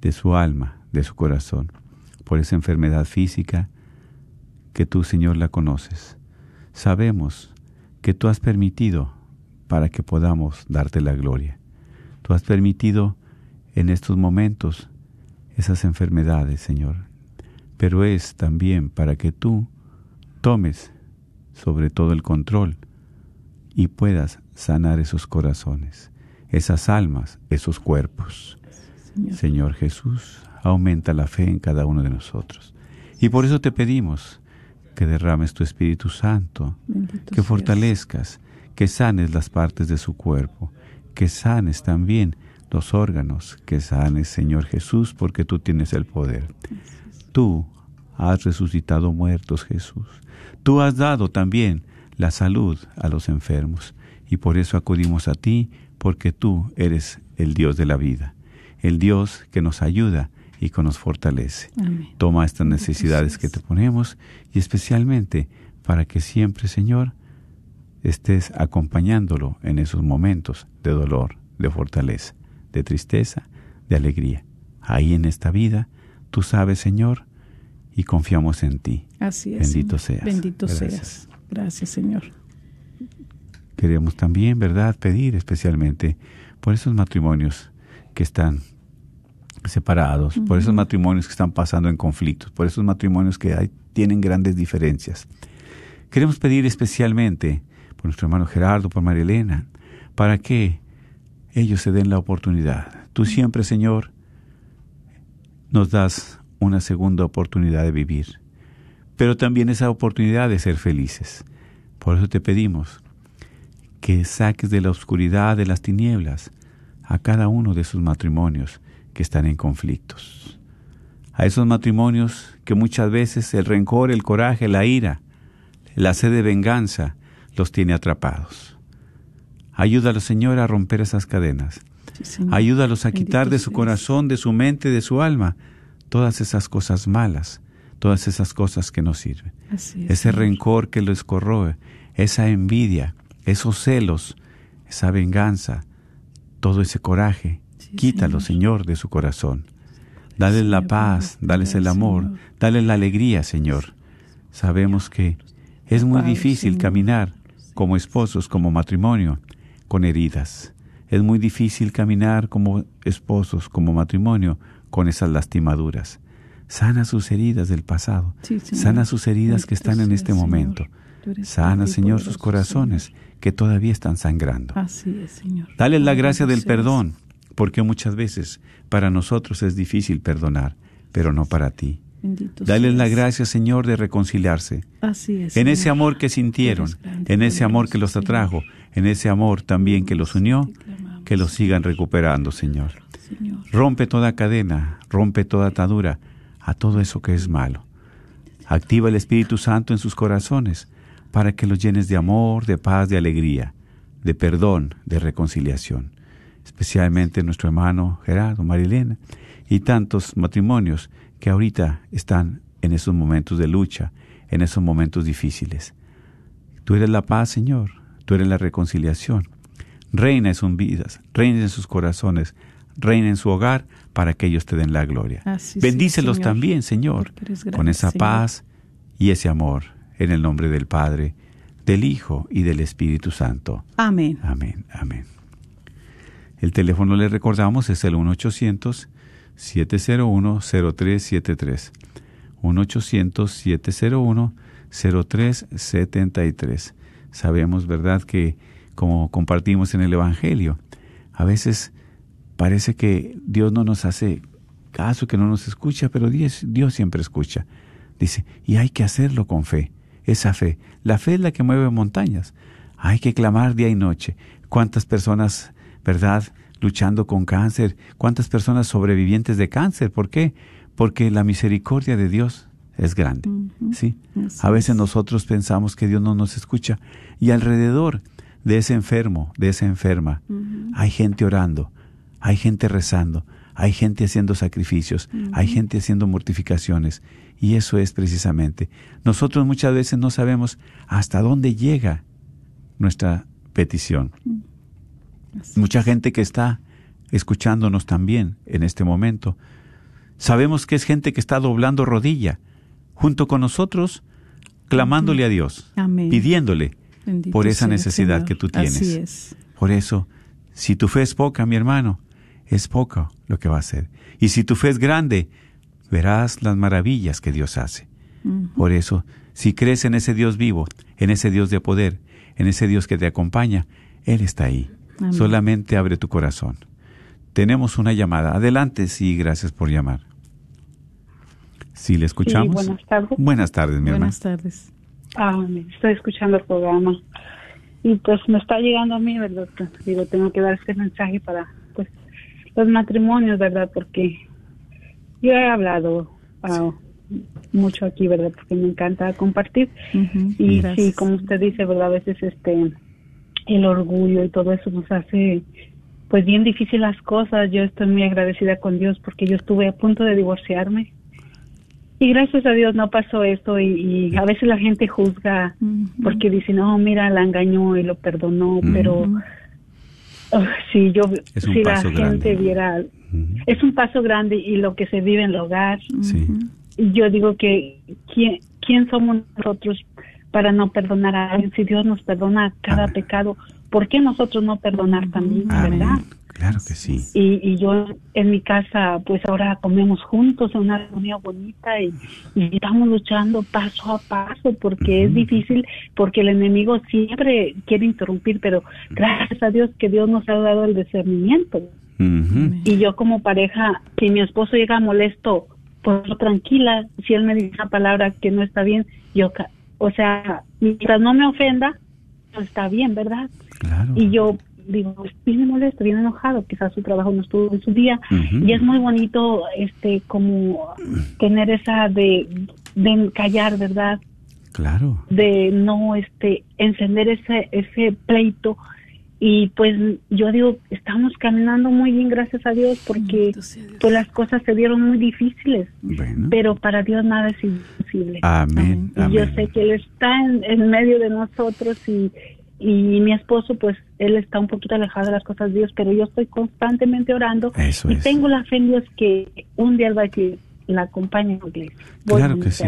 D: de su alma, de su corazón, por esa enfermedad física que tú, Señor, la conoces. Sabemos que tú has permitido para que podamos darte la gloria. Tú has permitido en estos momentos esas enfermedades, Señor, pero es también para que tú tomes sobre todo el control y puedas sanar esos corazones, esas almas, esos cuerpos. Señor. Jesús, aumenta la fe en cada uno de nosotros. Y por eso te pedimos que derrames tu Espíritu Santo,
E: Bendito
D: que fortalezcas, que sanes las partes de su cuerpo, que sanes también los órganos, que sanes, Señor Jesús, porque tú tienes el poder. Tú has resucitado muertos, Jesús. Tú has dado también la salud a los enfermos, y por eso acudimos a ti, porque tú eres el Dios de la vida, el Dios que nos ayuda y que nos fortalece.
E: Amén.
D: Toma estas necesidades que te ponemos y especialmente para que siempre, Señor, estés acompañándolo en esos momentos de dolor, de fortaleza, de tristeza, de alegría. Ahí en esta vida, tú sabes, Señor, y confiamos en ti.
E: Así es.
D: Bendito
E: Señor.
D: seas.
E: Bendito
D: Gracias.
E: seas. Gracias, Señor.
D: Queremos también, ¿verdad?, pedir especialmente por esos matrimonios que están separados, por esos matrimonios que están pasando en conflictos, por esos matrimonios que hay- tienen grandes diferencias. Queremos pedir especialmente por nuestro hermano Gerardo, por María Elena, para que ellos se den la oportunidad. Tú siempre, Señor, nos das una segunda oportunidad de vivir, pero también esa oportunidad de ser felices. Por eso te pedimos que saques de la oscuridad, de las tinieblas, a cada uno de esos matrimonios que están en conflictos. A esos matrimonios que muchas veces el rencor, el coraje, la ira, la sed de venganza los tiene atrapados. Ayúdalos, Señor, a romper esas cadenas.
E: Sí.
D: Ayúdalos a quitar
E: Bendito
D: de su corazón, de su mente, de su alma, todas esas cosas malas, todas esas cosas que no sirven.
E: Es,
D: Ese
E: Señor.
D: rencor que los corroe, esa envidia, esos celos, esa venganza, todo ese coraje, quítalo,
E: Señor.
D: De su corazón. Dale la paz, dales el amor,
E: Señor.
D: dale la alegría, Señor. Sabemos que es muy difícil caminar como esposos, como matrimonio, con heridas. Es muy difícil caminar como esposos, como matrimonio, con esas lastimaduras. Sana sus heridas del pasado. Sana sus heridas que están en este momento. Sana, Señor, sus corazones que todavía están sangrando.
E: Así es, Señor.
D: Dale la gracia del perdón, porque muchas veces para nosotros es difícil perdonar, pero no para ti.
E: Bendito
D: Dale la gracia, Señor, de reconciliarse.
E: Así es.
D: En ese amor que sintieron, en ese amor que los atrajo, en ese amor también que los unió, que los sigan recuperando, Señor.
E: Señor.
D: Rompe toda cadena, rompe toda atadura a todo eso que es malo. Activa el Espíritu Santo en sus corazones para que los llenes de amor, de paz, de alegría, de perdón, de reconciliación. Especialmente nuestro hermano Gerardo, Marilena y tantos matrimonios que ahorita están en esos momentos de lucha, en esos momentos difíciles. Tú eres la paz, Señor. Tú eres la reconciliación. Reina en sus vidas, reina en sus corazones, reina en su hogar para que ellos te den la gloria.
E: Así sí,
D: Bendícelos
E: Señor,
D: también, Señor,
E: grande,
D: con esa
E: Señor.
D: paz y ese amor, en el nombre del Padre, del Hijo y del Espíritu Santo.
E: Amén.
D: Amén, amén. El teléfono le recordamos es el 1-800-701-0373. 1-800-701-0373. sabemos, ¿verdad?, que como compartimos en el Evangelio, a veces parece que Dios no nos hace caso, que no nos escucha, pero Dios, Dios siempre escucha. Dice, y hay que hacerlo con fe, esa fe. La fe es la que mueve montañas. Hay que clamar día y noche. ¿Cuántas personas, verdad, luchando con cáncer? ¿Cuántas personas sobrevivientes de cáncer? ¿Por qué? Porque la misericordia de Dios es grande. ¿sí? A veces nosotros pensamos que Dios no nos escucha y alrededor de ese enfermo, de esa enferma, hay gente orando, hay gente rezando, hay gente haciendo sacrificios, hay gente haciendo mortificaciones y eso es precisamente. Nosotros muchas veces no sabemos hasta dónde llega nuestra petición. Mucha gente que está escuchándonos también en este momento. Sabemos que es gente que está doblando rodilla junto con nosotros, clamándole a Dios, pidiéndole por esa necesidad que tú tienes. Por eso, si tu fe es poca, mi hermano, es poco lo que va a hacer. Y si tu fe es grande, verás las maravillas que Dios hace. Por eso, si crees en ese Dios vivo, en ese Dios de poder, en ese Dios que te acompaña, Él está ahí. Solamente abre tu corazón. Tenemos una llamada. Adelante, sí, gracias por llamar. Sí, le escuchamos.
A: buenas tardes.
D: Buenas tardes, mi
E: Buenas tardes.
A: Ah, estoy escuchando el programa. Y pues me está llegando a mí, ¿verdad? Digo, tengo que dar este mensaje para pues los matrimonios, ¿verdad? Porque yo he hablado ah, mucho aquí, ¿verdad? Porque me encanta compartir. y sí, como usted dice, ¿verdad? A veces este el orgullo y todo eso nos hace pues bien difícil las cosas. Yo estoy muy agradecida con Dios porque yo estuve a punto de divorciarme. Y gracias a Dios no pasó esto y, a veces la gente juzga porque dice, no, mira, la engañó y lo perdonó, pero oh, si yo, si la gente viera, es un paso grande y lo que se vive en el hogar. Yo digo que, ¿quién, ¿quién somos nosotros para no perdonar a alguien? Si Dios nos perdona cada pecado, ¿por qué nosotros no perdonar también, verdad?
D: Claro que sí.
A: Y, y, yo en mi casa, pues ahora comemos juntos en una armonía bonita y, estamos luchando paso a paso porque es difícil, porque el enemigo siempre quiere interrumpir, pero gracias a Dios que Dios nos ha dado el discernimiento. Y yo como pareja, si mi esposo llega molesto, pues tranquila, si él me dice una palabra que no está bien, yo, o sea, mientras no me ofenda, pues está bien, ¿verdad?
D: Claro.
A: Y yo digo, viene molesto, viene enojado, quizás su trabajo no estuvo en su día, y es muy bonito este como tener esa de, de callar, ¿verdad?
D: Claro.
A: De no este encender ese ese pleito y pues yo digo, estamos caminando muy bien, gracias a Dios, porque pues las cosas se dieron muy difíciles, pero para Dios nada es imposible.
D: Amén.
A: Y yo sé que Él está en, en medio de nosotros y, y mi esposo pues él está un poquito alejado de las cosas de Dios, pero yo estoy constantemente orando y tengo la fe en Dios que un día va a decir, la acompaña en la iglesia.
D: claro que sí.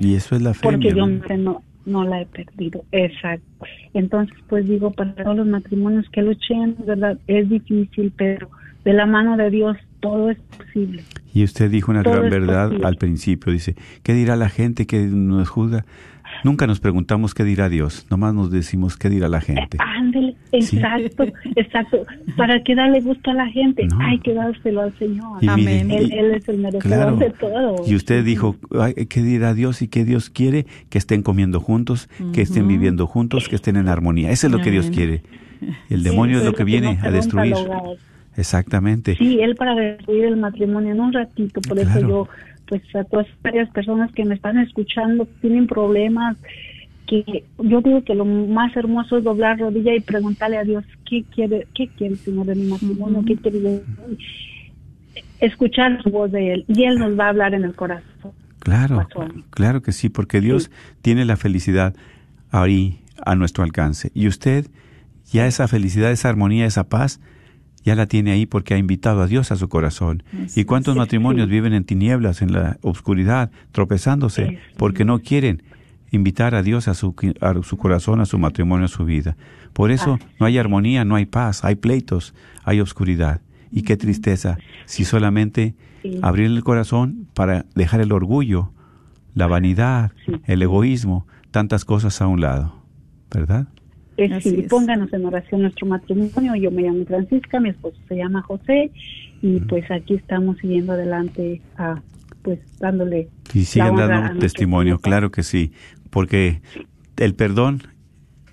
D: Y eso es la fe.
A: Porque yo no, no la he perdido. Exacto. Entonces, pues digo, para todos los matrimonios que luchen, ¿verdad? Es difícil, pero de la mano de Dios todo es posible.
D: Y usted dijo una gran verdad al principio, dice, ¿qué dirá la gente que nos juzga? Nunca nos preguntamos qué dirá Dios, nomás nos decimos qué dirá la gente.
A: Ándele, exacto, exacto. ¿Para qué darle gusto a la gente? Hay que dárselo al Señor. Amén. él, es el merecedor de todo.
D: Y usted dijo, ¿qué dirá Dios y qué Dios quiere? Que estén comiendo juntos, que estén viviendo juntos, que estén en armonía. Eso es lo que Dios quiere. El demonio es lo que viene a destruir. Exactamente.
A: Sí, él para destruir el matrimonio en un ratito, por eso yo pues a todas varias personas que me están escuchando tienen problemas que yo digo que lo más hermoso es doblar rodilla y preguntarle a Dios qué quiere qué quiere el Señor de mi matrimonio qué quiere escuchar su voz de él y él nos va a hablar en el corazón.
D: Claro claro que sí porque Dios tiene la felicidad ahí a nuestro alcance. Y usted ya esa felicidad esa armonía esa paz ya la tiene ahí porque ha invitado a Dios a su corazón. ¿Y cuántos matrimonios viven en tinieblas, en la oscuridad, tropezándose porque no quieren invitar a Dios a su, a su corazón, a su matrimonio, a su vida? Por eso no hay armonía, no hay paz, hay pleitos, hay oscuridad. Y qué tristeza si solamente abrir el corazón para dejar el orgullo, la vanidad, el egoísmo, tantas cosas a un lado. ¿verdad?
A: Eh,
E: Así
A: sí,
E: es.
A: pónganos en oración nuestro matrimonio. Yo me llamo Francisca, mi esposo se llama José y pues aquí estamos siguiendo adelante, a, pues dándole.
D: Y
A: a
D: dando
A: nuestro
D: testimonio, claro que sí, porque el perdón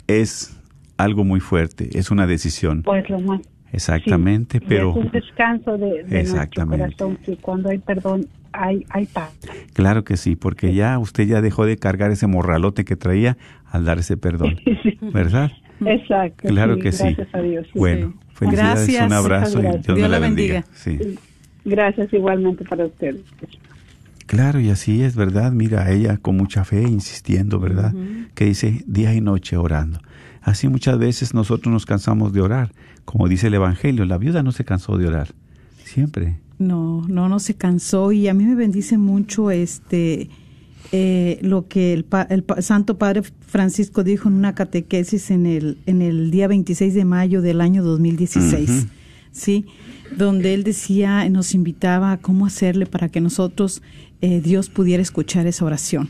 D: es algo muy fuerte, es una decisión.
A: Pues lo más.
D: Exactamente,
A: sí,
D: pero
A: es un descanso de, de nuestro
D: Exactamente.
A: corazón que cuando hay perdón hay hay paz.
D: claro que sí, porque ya usted ya dejó de cargar ese morralote que traía al dar ese perdón, (laughs) ¿verdad?
A: Exacto.
D: Claro
A: sí,
D: que sí.
A: Gracias a Dios. sí.
D: Bueno, felicidades,
E: Gracias.
D: un abrazo y Dios, la bendiga.
E: bendiga.
D: Sí.
A: Gracias igualmente para ustedes.
D: Claro, y así es, ¿verdad? Mira, ella con mucha fe insistiendo, ¿verdad? Que dice día y noche orando. Así muchas veces nosotros nos cansamos de orar. Como dice el Evangelio, la viuda no se cansó de orar. Siempre.
E: No, no, no se cansó y a mí me bendice mucho este eh, lo que el, el Santo Padre Francisco dijo en una catequesis en el en el día 26 de mayo del año 2016,
D: Ujú.
E: sí, donde él decía, nos invitaba a cómo hacerle para que nosotros eh, Dios pudiera escuchar esa oración,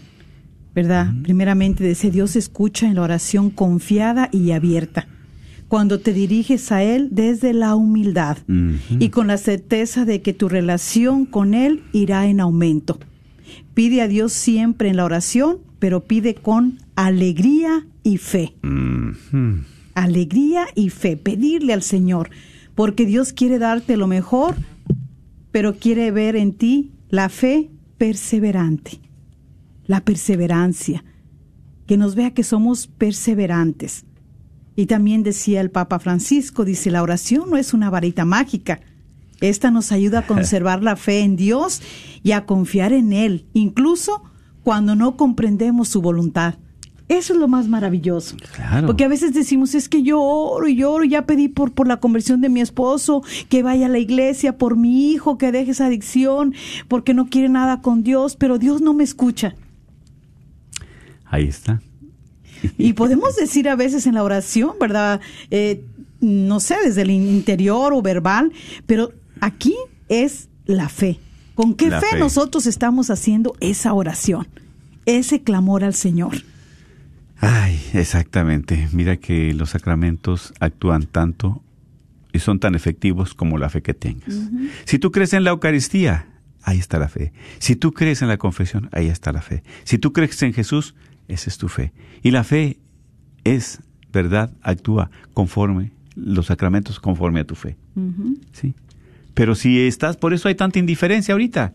E: ¿verdad? Primeramente decía Dios escucha en la oración confiada y abierta. Cuando te diriges a Él desde la humildad y con la certeza de que tu relación con Él irá en aumento. Pide a Dios siempre en la oración, pero pide con alegría y fe. Alegría y fe. Pedirle al Señor, porque Dios quiere darte lo mejor, pero quiere ver en ti la fe perseverante, la perseverancia, que nos vea que somos perseverantes. Y también decía el Papa Francisco, dice, la oración no es una varita mágica. Esta nos ayuda a (laughs) conservar la fe en Dios y a confiar en Él, incluso cuando no comprendemos su voluntad. Eso es lo más maravilloso.
D: Claro.
E: Porque a veces decimos, es que yo oro y oro, ya pedí por, por la conversión de mi esposo, que vaya a la iglesia, por mi hijo, que deje esa adicción, porque no quiere nada con Dios, pero Dios no me escucha.
D: Ahí está.
E: Y podemos decir a veces en la oración, ¿verdad? Eh, no sé, desde el interior o verbal, pero aquí es la fe. ¿Con qué fe. nosotros estamos haciendo esa oración? Ese clamor al Señor.
D: Ay, exactamente. Mira que los sacramentos actúan tanto y son tan efectivos como la fe que tengas. Si tú crees en la Eucaristía, ahí está la fe. Si tú crees en la confesión, ahí está la fe. Si tú crees en Jesús, esa es tu fe. Y la fe es, ¿verdad? Actúa conforme, los sacramentos conforme a tu fe. ¿sí? Pero si estás, por eso hay tanta indiferencia ahorita,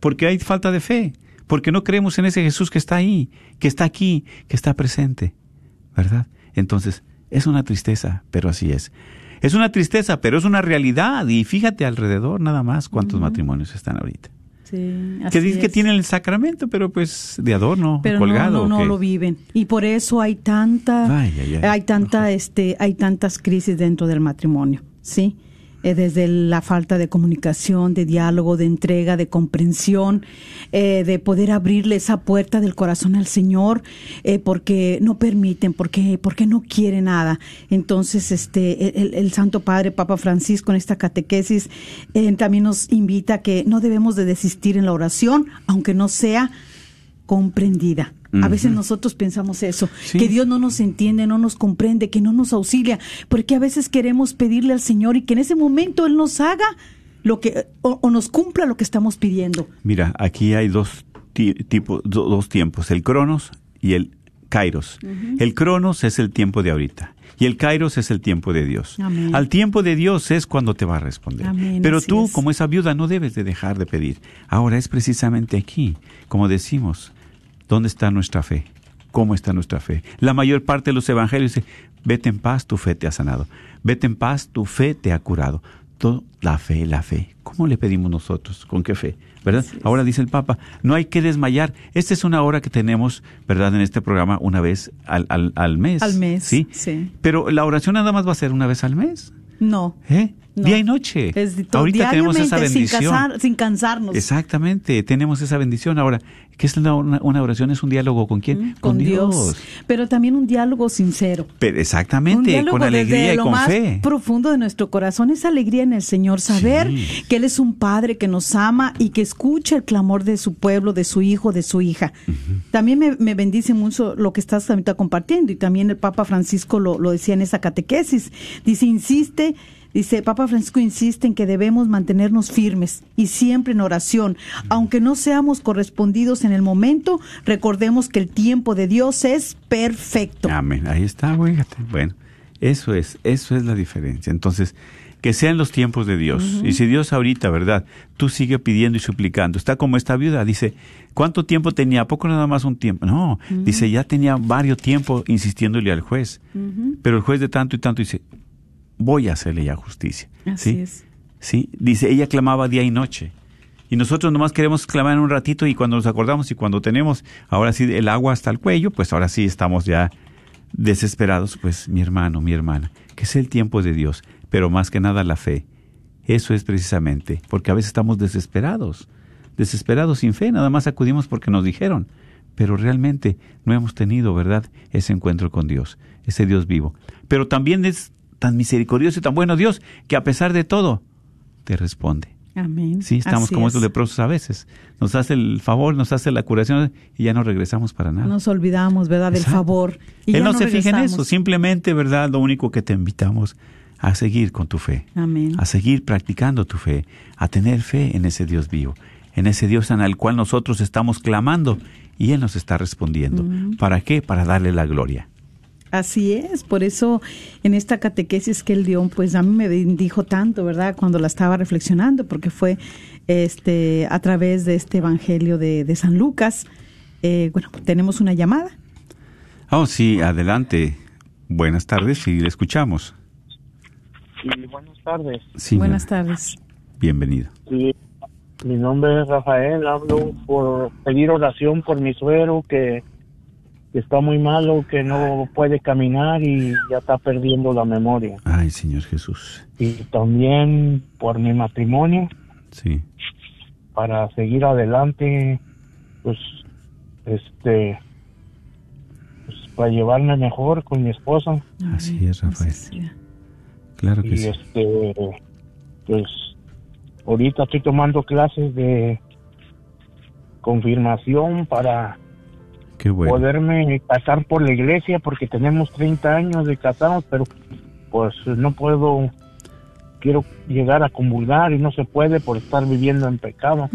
D: porque hay falta de fe, porque no creemos en ese Jesús que está ahí, que está aquí, que está presente, ¿verdad? Entonces, es una tristeza, pero así es. Es una tristeza, pero es una realidad. Y fíjate alrededor nada más cuántos matrimonios están ahorita.
E: Sí,
D: Que dicen que tienen el sacramento, pero pues de adorno,
E: pero
D: colgado.
E: no,
D: ¿o
E: no, lo viven y por eso hay tanta
D: Ay, ay, ay.
E: hay tanta este hay tantas crisis dentro del matrimonio sí Eh, desde la falta de comunicación de diálogo de entrega de comprensión eh, de poder abrirle esa puerta del corazón al Señor eh, porque no permiten porque porque no quiere nada entonces este el, el Santo Padre Papa Francisco en esta catequesis también nos invita a que no debemos de desistir en la oración aunque no sea comprendida. A veces nosotros pensamos eso,
D: Sí.
E: que Dios no nos entiende, no nos comprende, que no nos auxilia, porque a veces queremos pedirle al Señor y que en ese momento Él nos haga lo que o, o nos cumpla lo que estamos pidiendo.
D: Mira, aquí hay dos, ti- tipo- do- dos tiempos, el Cronos y el Kairos. El Cronos es el tiempo de ahorita y el Kairos es el tiempo de Dios.
E: Amén.
D: Al tiempo de Dios es cuando te va a responder.
E: Amén,
D: Pero tú,
E: es.
D: como esa viuda, no debes de dejar de pedir. Ahora es precisamente aquí, como decimos, ¿dónde está nuestra fe? ¿Cómo está nuestra fe? La mayor parte de los evangelios dice, vete en paz, tu fe te ha sanado. Vete en paz, tu fe te ha curado. Todo, la fe, la fe. ¿Cómo le pedimos nosotros? ¿Con qué fe? ¿Verdad? Ahora dice el Papa, no hay que desmayar. Esta es una hora que tenemos, ¿verdad? En este programa una vez al, al, al mes.
E: Al mes,
D: ¿sí?
E: sí.
D: Pero la oración nada más va a ser una vez al mes.
E: No,
D: ¿eh?
E: No.
D: Día y noche.
E: Es
D: Ahorita tenemos esa
E: diariamente, sin,
D: bendición.
E: casar- sin cansarnos.
D: Exactamente, tenemos esa bendición. Ahora, ¿qué es una, una- oración? Es un diálogo con quién?
E: Mm, con Dios. Pero también un diálogo sincero.
D: Pero
E: Un
D: exactamente,
E: diálogo
D: con
E: desde
D: alegría y
E: lo
D: con
E: más
D: fe.
E: profundo de nuestro corazón, esa alegría en el Señor, saber
D: Sí.
E: que Él es un Padre que nos ama y que escucha el clamor de su pueblo, de su hijo, de su hija. También me, me bendice mucho lo que estás ahorita compartiendo y también el Papa Francisco lo, lo decía en esa catequesis. Dice, insiste. Dice, Papa Francisco insiste en que debemos mantenernos firmes y siempre en oración. Aunque no seamos correspondidos en el momento, recordemos que el tiempo de Dios es perfecto.
D: Amén. Ahí está, fíjate. Bueno, eso es, eso es la diferencia. Entonces, que sean los tiempos de Dios. Y si Dios ahorita, ¿verdad? Tú sigue pidiendo y suplicando. Está como esta viuda, dice, ¿cuánto tiempo tenía? ¿A poco nada más un tiempo? No, dice, ya tenía varios tiempos insistiéndole al juez. Pero el juez de tanto y tanto dice, voy a hacerle ya justicia.
E: Así
D: ¿Sí?
E: es.
D: Sí, dice, ella clamaba día y noche. Y nosotros nomás queremos clamar un ratito y cuando nos acordamos y cuando tenemos ahora sí el agua hasta el cuello, pues ahora sí estamos ya desesperados. Pues mi hermano, mi hermana, que es el tiempo de Dios, pero más que nada la fe. Eso es precisamente, porque a veces estamos desesperados, desesperados sin fe, nada más acudimos porque nos dijeron, pero realmente no hemos tenido, ¿verdad?, ese encuentro con Dios, ese Dios vivo. Pero también es tan misericordioso y tan bueno Dios que a pesar de todo, te responde.
E: Amén.
D: Sí, estamos
E: Así
D: como
E: es.
D: estos leprosos a veces. Nos hace el favor, nos hace la curación y ya no regresamos para nada.
E: Nos olvidamos, ¿verdad?, del
D: Exacto.
E: favor. Y
D: Él
E: ya
D: no,
E: no
D: se fija en eso, simplemente, ¿verdad? Lo único que te invitamos a seguir con tu fe,
E: Amén.
D: a seguir practicando tu fe, a tener fe en ese Dios vivo, en ese Dios en el cual nosotros estamos clamando y Él nos está respondiendo. ¿Para qué? Para darle la gloria.
E: Así es, por eso en esta catequesis que él dio, pues a mí me bendijo tanto, ¿verdad? Cuando la estaba reflexionando, porque fue este a través de este Evangelio de, de San Lucas. Eh, bueno, tenemos una llamada.
D: Oh, sí, adelante. Buenas tardes y le escuchamos.
H: Sí, buenas tardes.
D: Sí,
E: Buenas tardes.
D: Bienvenido.
H: Sí, mi nombre es Rafael. Hablo por pedir oración por mi suegro que, que está muy malo, que no puede caminar y ya está perdiendo la memoria.
D: Ay, Señor Jesús.
H: Y también por mi matrimonio,
D: Sí.
H: para seguir adelante, pues, este, pues, para llevarme mejor con mi esposa.
D: Así es, Rafael. Claro que
H: y
D: sí.
H: este pues ahorita estoy tomando clases de confirmación para
D: Qué bueno.
H: poderme casar por la iglesia porque tenemos 30 años de casados pero pues no puedo quiero llegar a comulgar y no se puede por estar viviendo en pecado.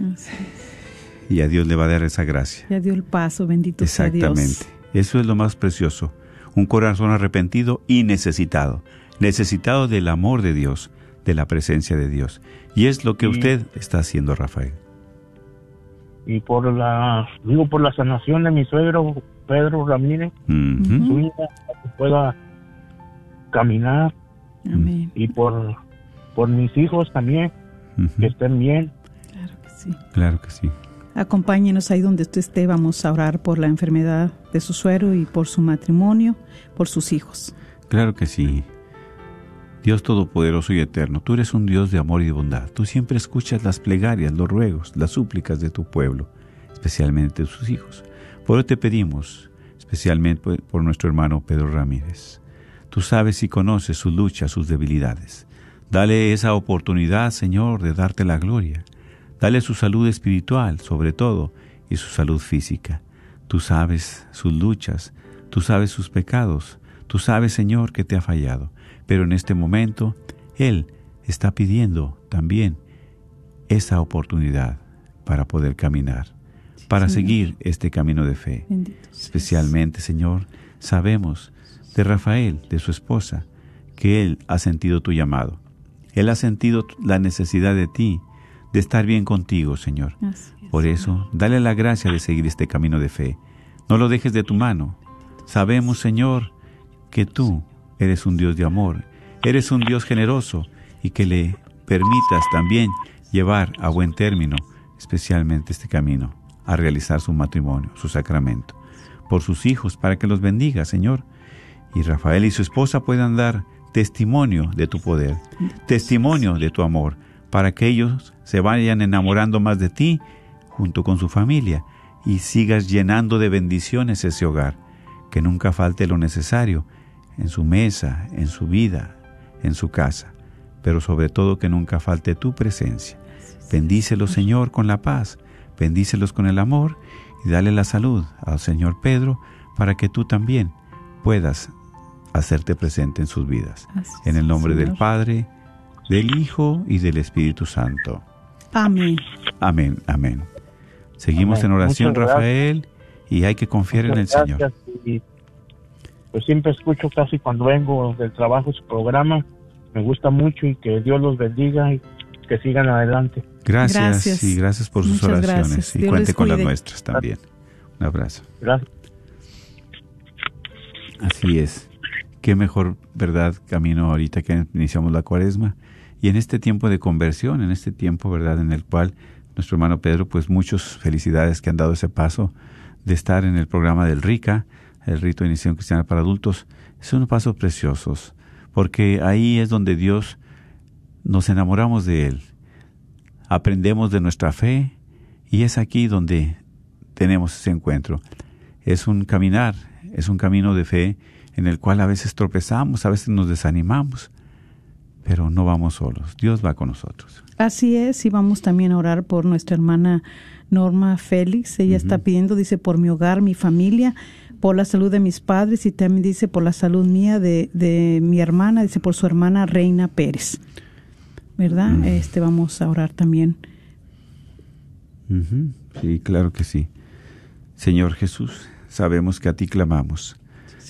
D: Y a Dios le va a dar esa gracia.
E: Ya dio el paso, bendito sea Dios.
D: Exactamente. Eso es lo más precioso. Un corazón arrepentido y necesitado. Necesitado del amor de Dios, de la presencia de Dios. Y es lo que
H: Sí.
D: usted está haciendo, Rafael.
H: Y por la digo por la sanación de mi suegro Pedro Ramírez
D: Ujú.
H: su hija para que pueda caminar
E: Amén.
H: y por por mis hijos también que estén bien
E: Claro que sí.
D: Claro que sí.
E: Acompáñenos ahí donde usted esté. Vamos a orar por la enfermedad de su suero y por su matrimonio, por sus hijos.
D: Claro que sí. Dios Todopoderoso y Eterno, tú eres un Dios de amor y de bondad. Tú siempre escuchas las plegarias, los ruegos, las súplicas de tu pueblo, especialmente de sus hijos. Por eso te pedimos, especialmente por- por nuestro hermano Pedro Ramírez. Tú sabes y conoces sus luchas, sus debilidades. Dale esa oportunidad, Señor, de darte la gloria. Dale su salud espiritual, sobre todo, y su salud física. Tú sabes sus luchas, tú sabes sus pecados, tú sabes, Señor, que te ha fallado. Pero en este momento, Él está pidiendo también esa oportunidad para poder caminar, para
E: Señor.
D: seguir este camino de fe.
E: Bendito.
D: Especialmente, Señor, sabemos de Rafael, de su esposa, que él ha sentido tu llamado. Él ha sentido la necesidad de ti, de estar bien contigo, Señor.
E: Es.
D: Por eso, dale la gracia de seguir este camino de fe. No lo dejes de tu mano. Sabemos, Señor, que tú eres un Dios de amor, eres un Dios generoso y que le permitas también llevar a buen término, especialmente este camino, a realizar su matrimonio, su sacramento, por sus hijos, para que los bendiga, Señor. Y Rafael y su esposa puedan dar testimonio de tu poder, testimonio de tu amor, para que ellos se vayan enamorando más de ti junto con su familia y sigas llenando de bendiciones ese hogar, que nunca falte lo necesario en su mesa, en su vida, en su casa, pero sobre todo que nunca falte tu presencia. Bendícelos, Señor, con la paz, bendícelos con el amor y dale la salud al Señor Pedro para que tú también puedas hacerte presente en sus vidas. en el nombre del Padre, del Hijo y del Espíritu Santo.
E: Amén.
D: Amén, amén. Seguimos
H: Amén.
D: en oración. Rafael, y hay que confiar en el Señor.
H: y, pues siempre escucho casi cuando vengo del trabajo su programa. Me gusta mucho y que Dios los bendiga y que sigan adelante.
D: Gracias,
E: Gracias.
D: y gracias por sus
E: Muchas
D: oraciones.
E: gracias.
D: Y
E: Dios
D: cuente con las nuestras también. Un abrazo.
H: Gracias.
D: Así es. Qué mejor, ¿verdad? Camino ahorita que iniciamos la cuaresma. Y en este tiempo de conversión, en este tiempo, ¿verdad? En el cual nuestro hermano Pedro, pues muchas felicidades que han dado ese paso de estar en el programa del RICA, el Rito de Iniciación Cristiana para Adultos. Son pasos preciosos, porque ahí es donde Dios nos enamoramos de Él, aprendemos de nuestra fe y es aquí donde tenemos ese encuentro. Es un caminar, es un camino de fe en el cual a veces tropezamos, a veces nos desanimamos, pero no vamos solos, Dios va con nosotros.
E: Así es, y vamos también a orar por nuestra hermana Norma Félix. Ella está pidiendo, dice, por mi hogar, mi familia, por la salud de mis padres y también dice por la salud mía de, de mi hermana, dice por su hermana Reina Pérez. ¿Verdad?
D: Mm.
E: Este vamos a orar también.
D: Sí, claro que sí. Señor Jesús, sabemos que a ti clamamos.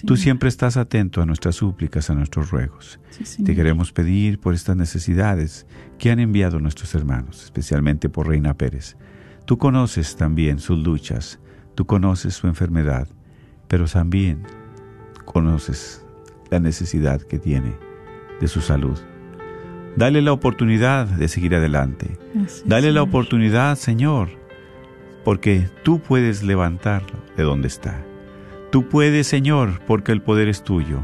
D: Tú siempre estás atento a nuestras súplicas, a nuestros ruegos.
E: Sí.
D: Te queremos pedir por estas necesidades que han enviado nuestros hermanos, especialmente por Reina Pérez. Tú conoces también sus luchas, tú conoces su enfermedad, pero también conoces la necesidad que tiene de su salud. Dale la oportunidad de seguir adelante.
E: Así es,
D: Dale la
E: Señor.
D: oportunidad, Señor, porque tú puedes levantarlo de donde está. Tú puedes, Señor, porque el poder es tuyo.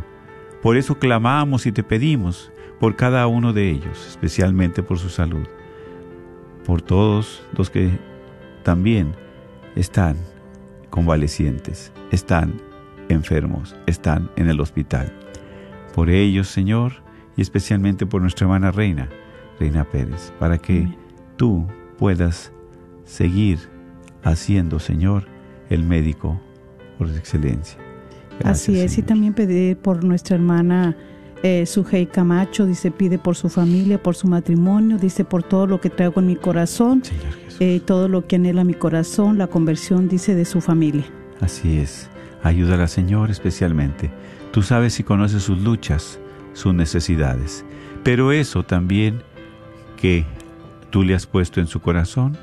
D: Por eso clamamos y te pedimos por cada uno de ellos, especialmente por su salud. Por todos los que también están convalecientes, están enfermos, están en el hospital. Por ellos, Señor, y especialmente por nuestra hermana Reina, Reina Pérez, para que
E: Amén.
D: tú puedas seguir haciendo, Señor, el médico por excelencia. Gracias,
E: Así es, y también pedir por nuestra hermana eh, Sujei Camacho, dice, pide por su familia, por su matrimonio, dice, por todo lo que traigo en mi corazón, eh, todo lo que anhela mi corazón, la conversión, dice, de su familia.
D: Así es. Ayúdala, Señor, especialmente. Tú sabes y conoces sus luchas, sus necesidades. Pero eso también que tú le has puesto en su corazón,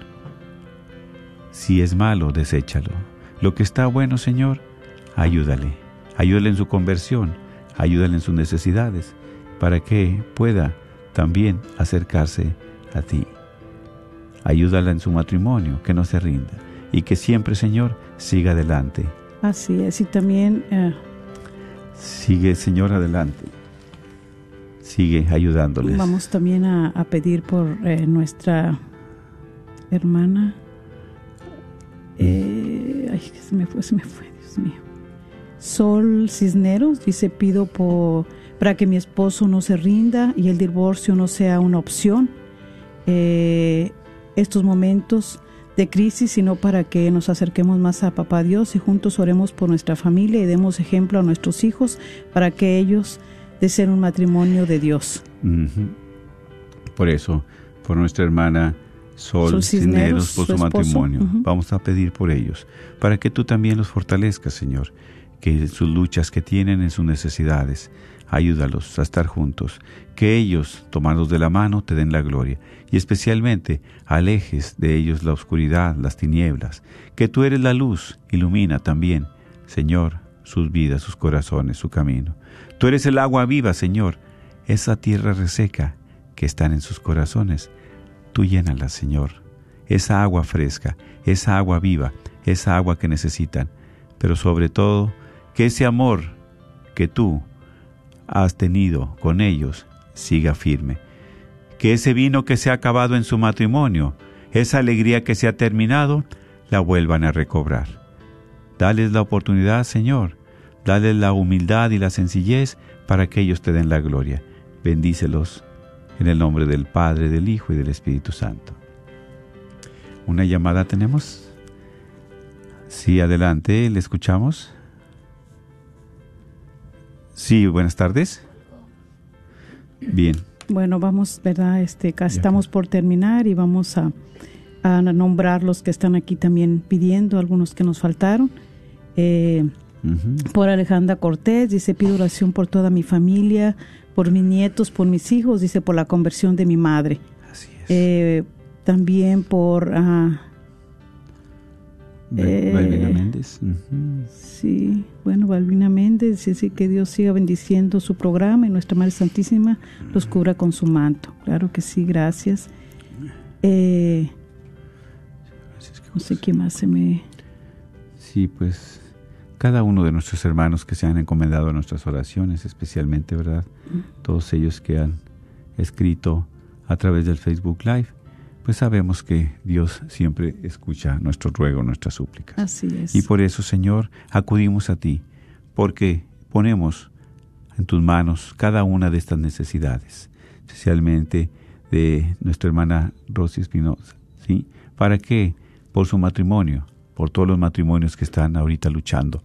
D: si es malo, deséchalo. Lo que está bueno, Señor, ayúdale. Ayúdale en su conversión, ayúdale en sus necesidades, para que pueda también acercarse a ti. Ayúdala en su matrimonio, que no se rinda. Y que siempre, Señor, siga adelante.
E: Así es, y también eh,
D: Sigue, Señor, adelante. Sigue ayudándoles.
E: vamos también a, a pedir por eh, nuestra hermana. Eh, ay, que se me fue, se me fue, Dios mío. Sol Cisneros dice: Pido por, para que mi esposo no se rinda y el divorcio no sea una opción. eh, estos momentos de crisis, sino para que nos acerquemos más a Papá Dios y juntos oremos por nuestra familia y demos ejemplo a nuestros hijos para que ellos deseen un matrimonio de Dios.
D: Por eso, por nuestra hermana Sol,
E: Sol
D: Cisneros,
E: Cisneros,
D: por
E: su
D: matrimonio, vamos a pedir por ellos, para que tú también los fortalezcas, Señor, que sus luchas que tienen en sus necesidades, ayúdalos a estar juntos, que ellos, tomados de la mano, te den la gloria, y especialmente alejes de ellos la oscuridad, las tinieblas, que tú eres la luz, ilumina también, Señor, sus vidas, sus corazones, su camino. Tú eres el agua viva, Señor, esa tierra reseca que están en sus corazones. Tú llénala, Señor. Esa agua fresca, esa agua viva, esa agua que necesitan. Pero sobre todo, que ese amor que tú has tenido con ellos siga firme. Que ese vino que se ha acabado en su matrimonio, esa alegría que se ha terminado, la vuelvan a recobrar. Dales la oportunidad, Señor. Dales la humildad y la sencillez para que ellos te den la gloria. Bendícelos en el nombre del Padre, del Hijo y del Espíritu Santo. ¿Una llamada tenemos? Sí, adelante, le escuchamos. Sí, buenas tardes. Bien.
E: Bueno, vamos, ¿verdad? Este, casi estamos por terminar y vamos a, a, nombrar los que están aquí también pidiendo, algunos que nos faltaron. Eh, uh -huh. Por Alejandra Cortés, dice, pido oración por toda mi familia, por mis nietos, por mis hijos, dice, por la conversión de mi madre.
D: Así es.
E: Eh, también por... Uh,
D: Balbina Méndez. Uh
E: -huh. Sí, bueno, Balbina Méndez, dice que Dios siga bendiciendo su programa y nuestra Madre Santísima los cubra con su manto. Claro que sí, gracias. Eh, no sé qué más se me...
D: Sí, pues cada uno de nuestros hermanos que se han encomendado a nuestras oraciones, especialmente, ¿verdad? Todos ellos que han escrito a través del Facebook Live, pues sabemos que Dios siempre escucha nuestro ruego, nuestras súplicas.
E: Así es.
D: Y por eso, Señor, acudimos a ti, porque ponemos en tus manos cada una de estas necesidades, especialmente de nuestra hermana Rosy Espinosa, ¿sí? Para que por su matrimonio, por todos los matrimonios que están ahorita luchando,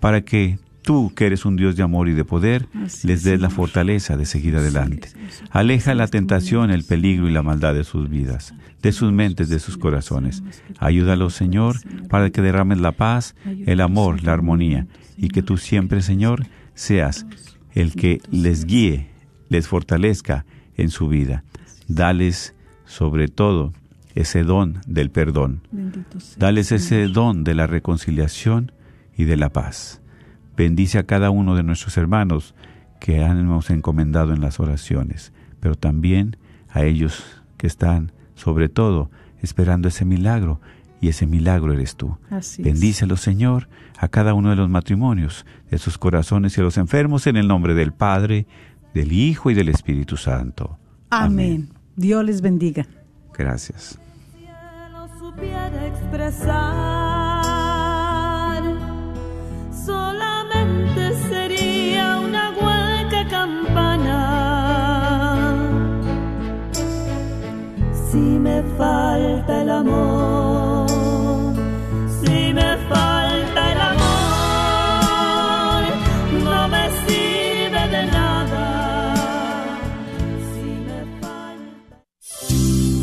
D: para que tú, que eres un Dios de amor y de poder, Así les des la fortaleza de seguir adelante. Aleja la tentación, el peligro y la maldad de sus vidas, de sus mentes, de sus corazones. Ayúdalos, Señor, para que derrames la paz, el amor, la armonía, y que tú siempre, Señor, seas el que les guíe, les fortalezca en su vida. Dales, sobre todo, ese don del perdón. Dales ese don de la reconciliación y de la paz. Bendice a cada uno de nuestros hermanos que hemos encomendado en las oraciones, pero también a ellos que están, sobre todo, esperando ese milagro, y ese milagro eres tú.
E: Así
D: Bendícelo, Señor, a cada uno de los matrimonios, de sus corazones y a los enfermos, en el nombre del Padre, del Hijo y del Espíritu Santo.
E: Amén. Amén. Dios les bendiga.
D: Gracias.
I: expresar falta el amor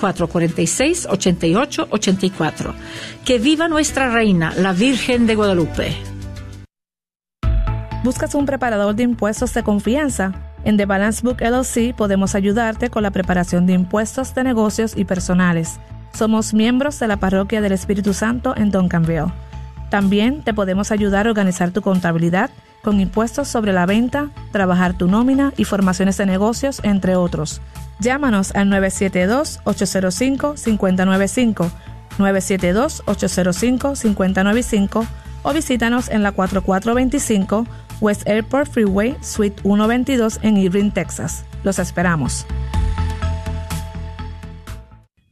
J: 446-8884. Que viva nuestra reina, la Virgen de Guadalupe.
K: ¿Buscas un preparador de impuestos de confianza? En The Balance Book LLC podemos ayudarte con la preparación de impuestos de negocios y personales. Somos miembros de la Parroquia del Espíritu Santo en Duncanville. También te podemos ayudar a organizar tu contabilidad con impuestos sobre la venta, trabajar tu nómina y formaciones de negocios, entre otros. Llámanos al 972-805-595, 972-805-595 o visítanos en la 4425 West Airport Freeway, Suite 122 en Irving, Texas. Los esperamos.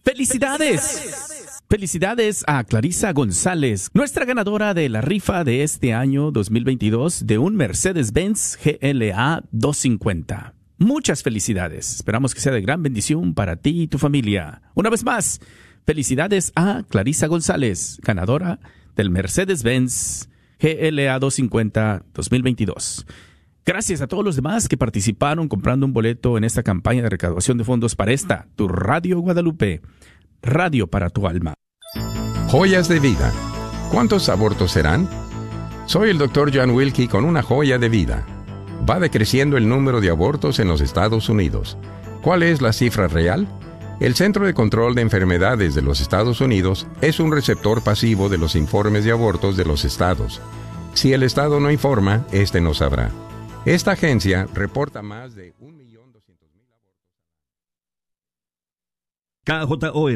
B: ¡Felicidades! Felicidades a Clarisa González, nuestra ganadora de la rifa de este año 2022 de un Mercedes-Benz GLA 250. Muchas felicidades. Esperamos que sea de gran bendición para ti y tu familia. Una vez más, felicidades a Clarisa González, ganadora del Mercedes-Benz GLA 250 2022. Gracias a todos los demás que participaron comprando un boleto en esta campaña de recaudación de fondos para esta, tu Radio Guadalupe, Radio para tu alma.
L: Joyas de vida. ¿Cuántos abortos serán? Soy el Dr. John Wilkie con una joya de vida va decreciendo el número de abortos en los Estados Unidos. ¿Cuál es la cifra real? El Centro de Control de Enfermedades de los Estados Unidos es un receptor pasivo de los informes de abortos de los estados. Si el estado no informa, este no sabrá. Esta agencia reporta más de 1.200.000
C: abortos.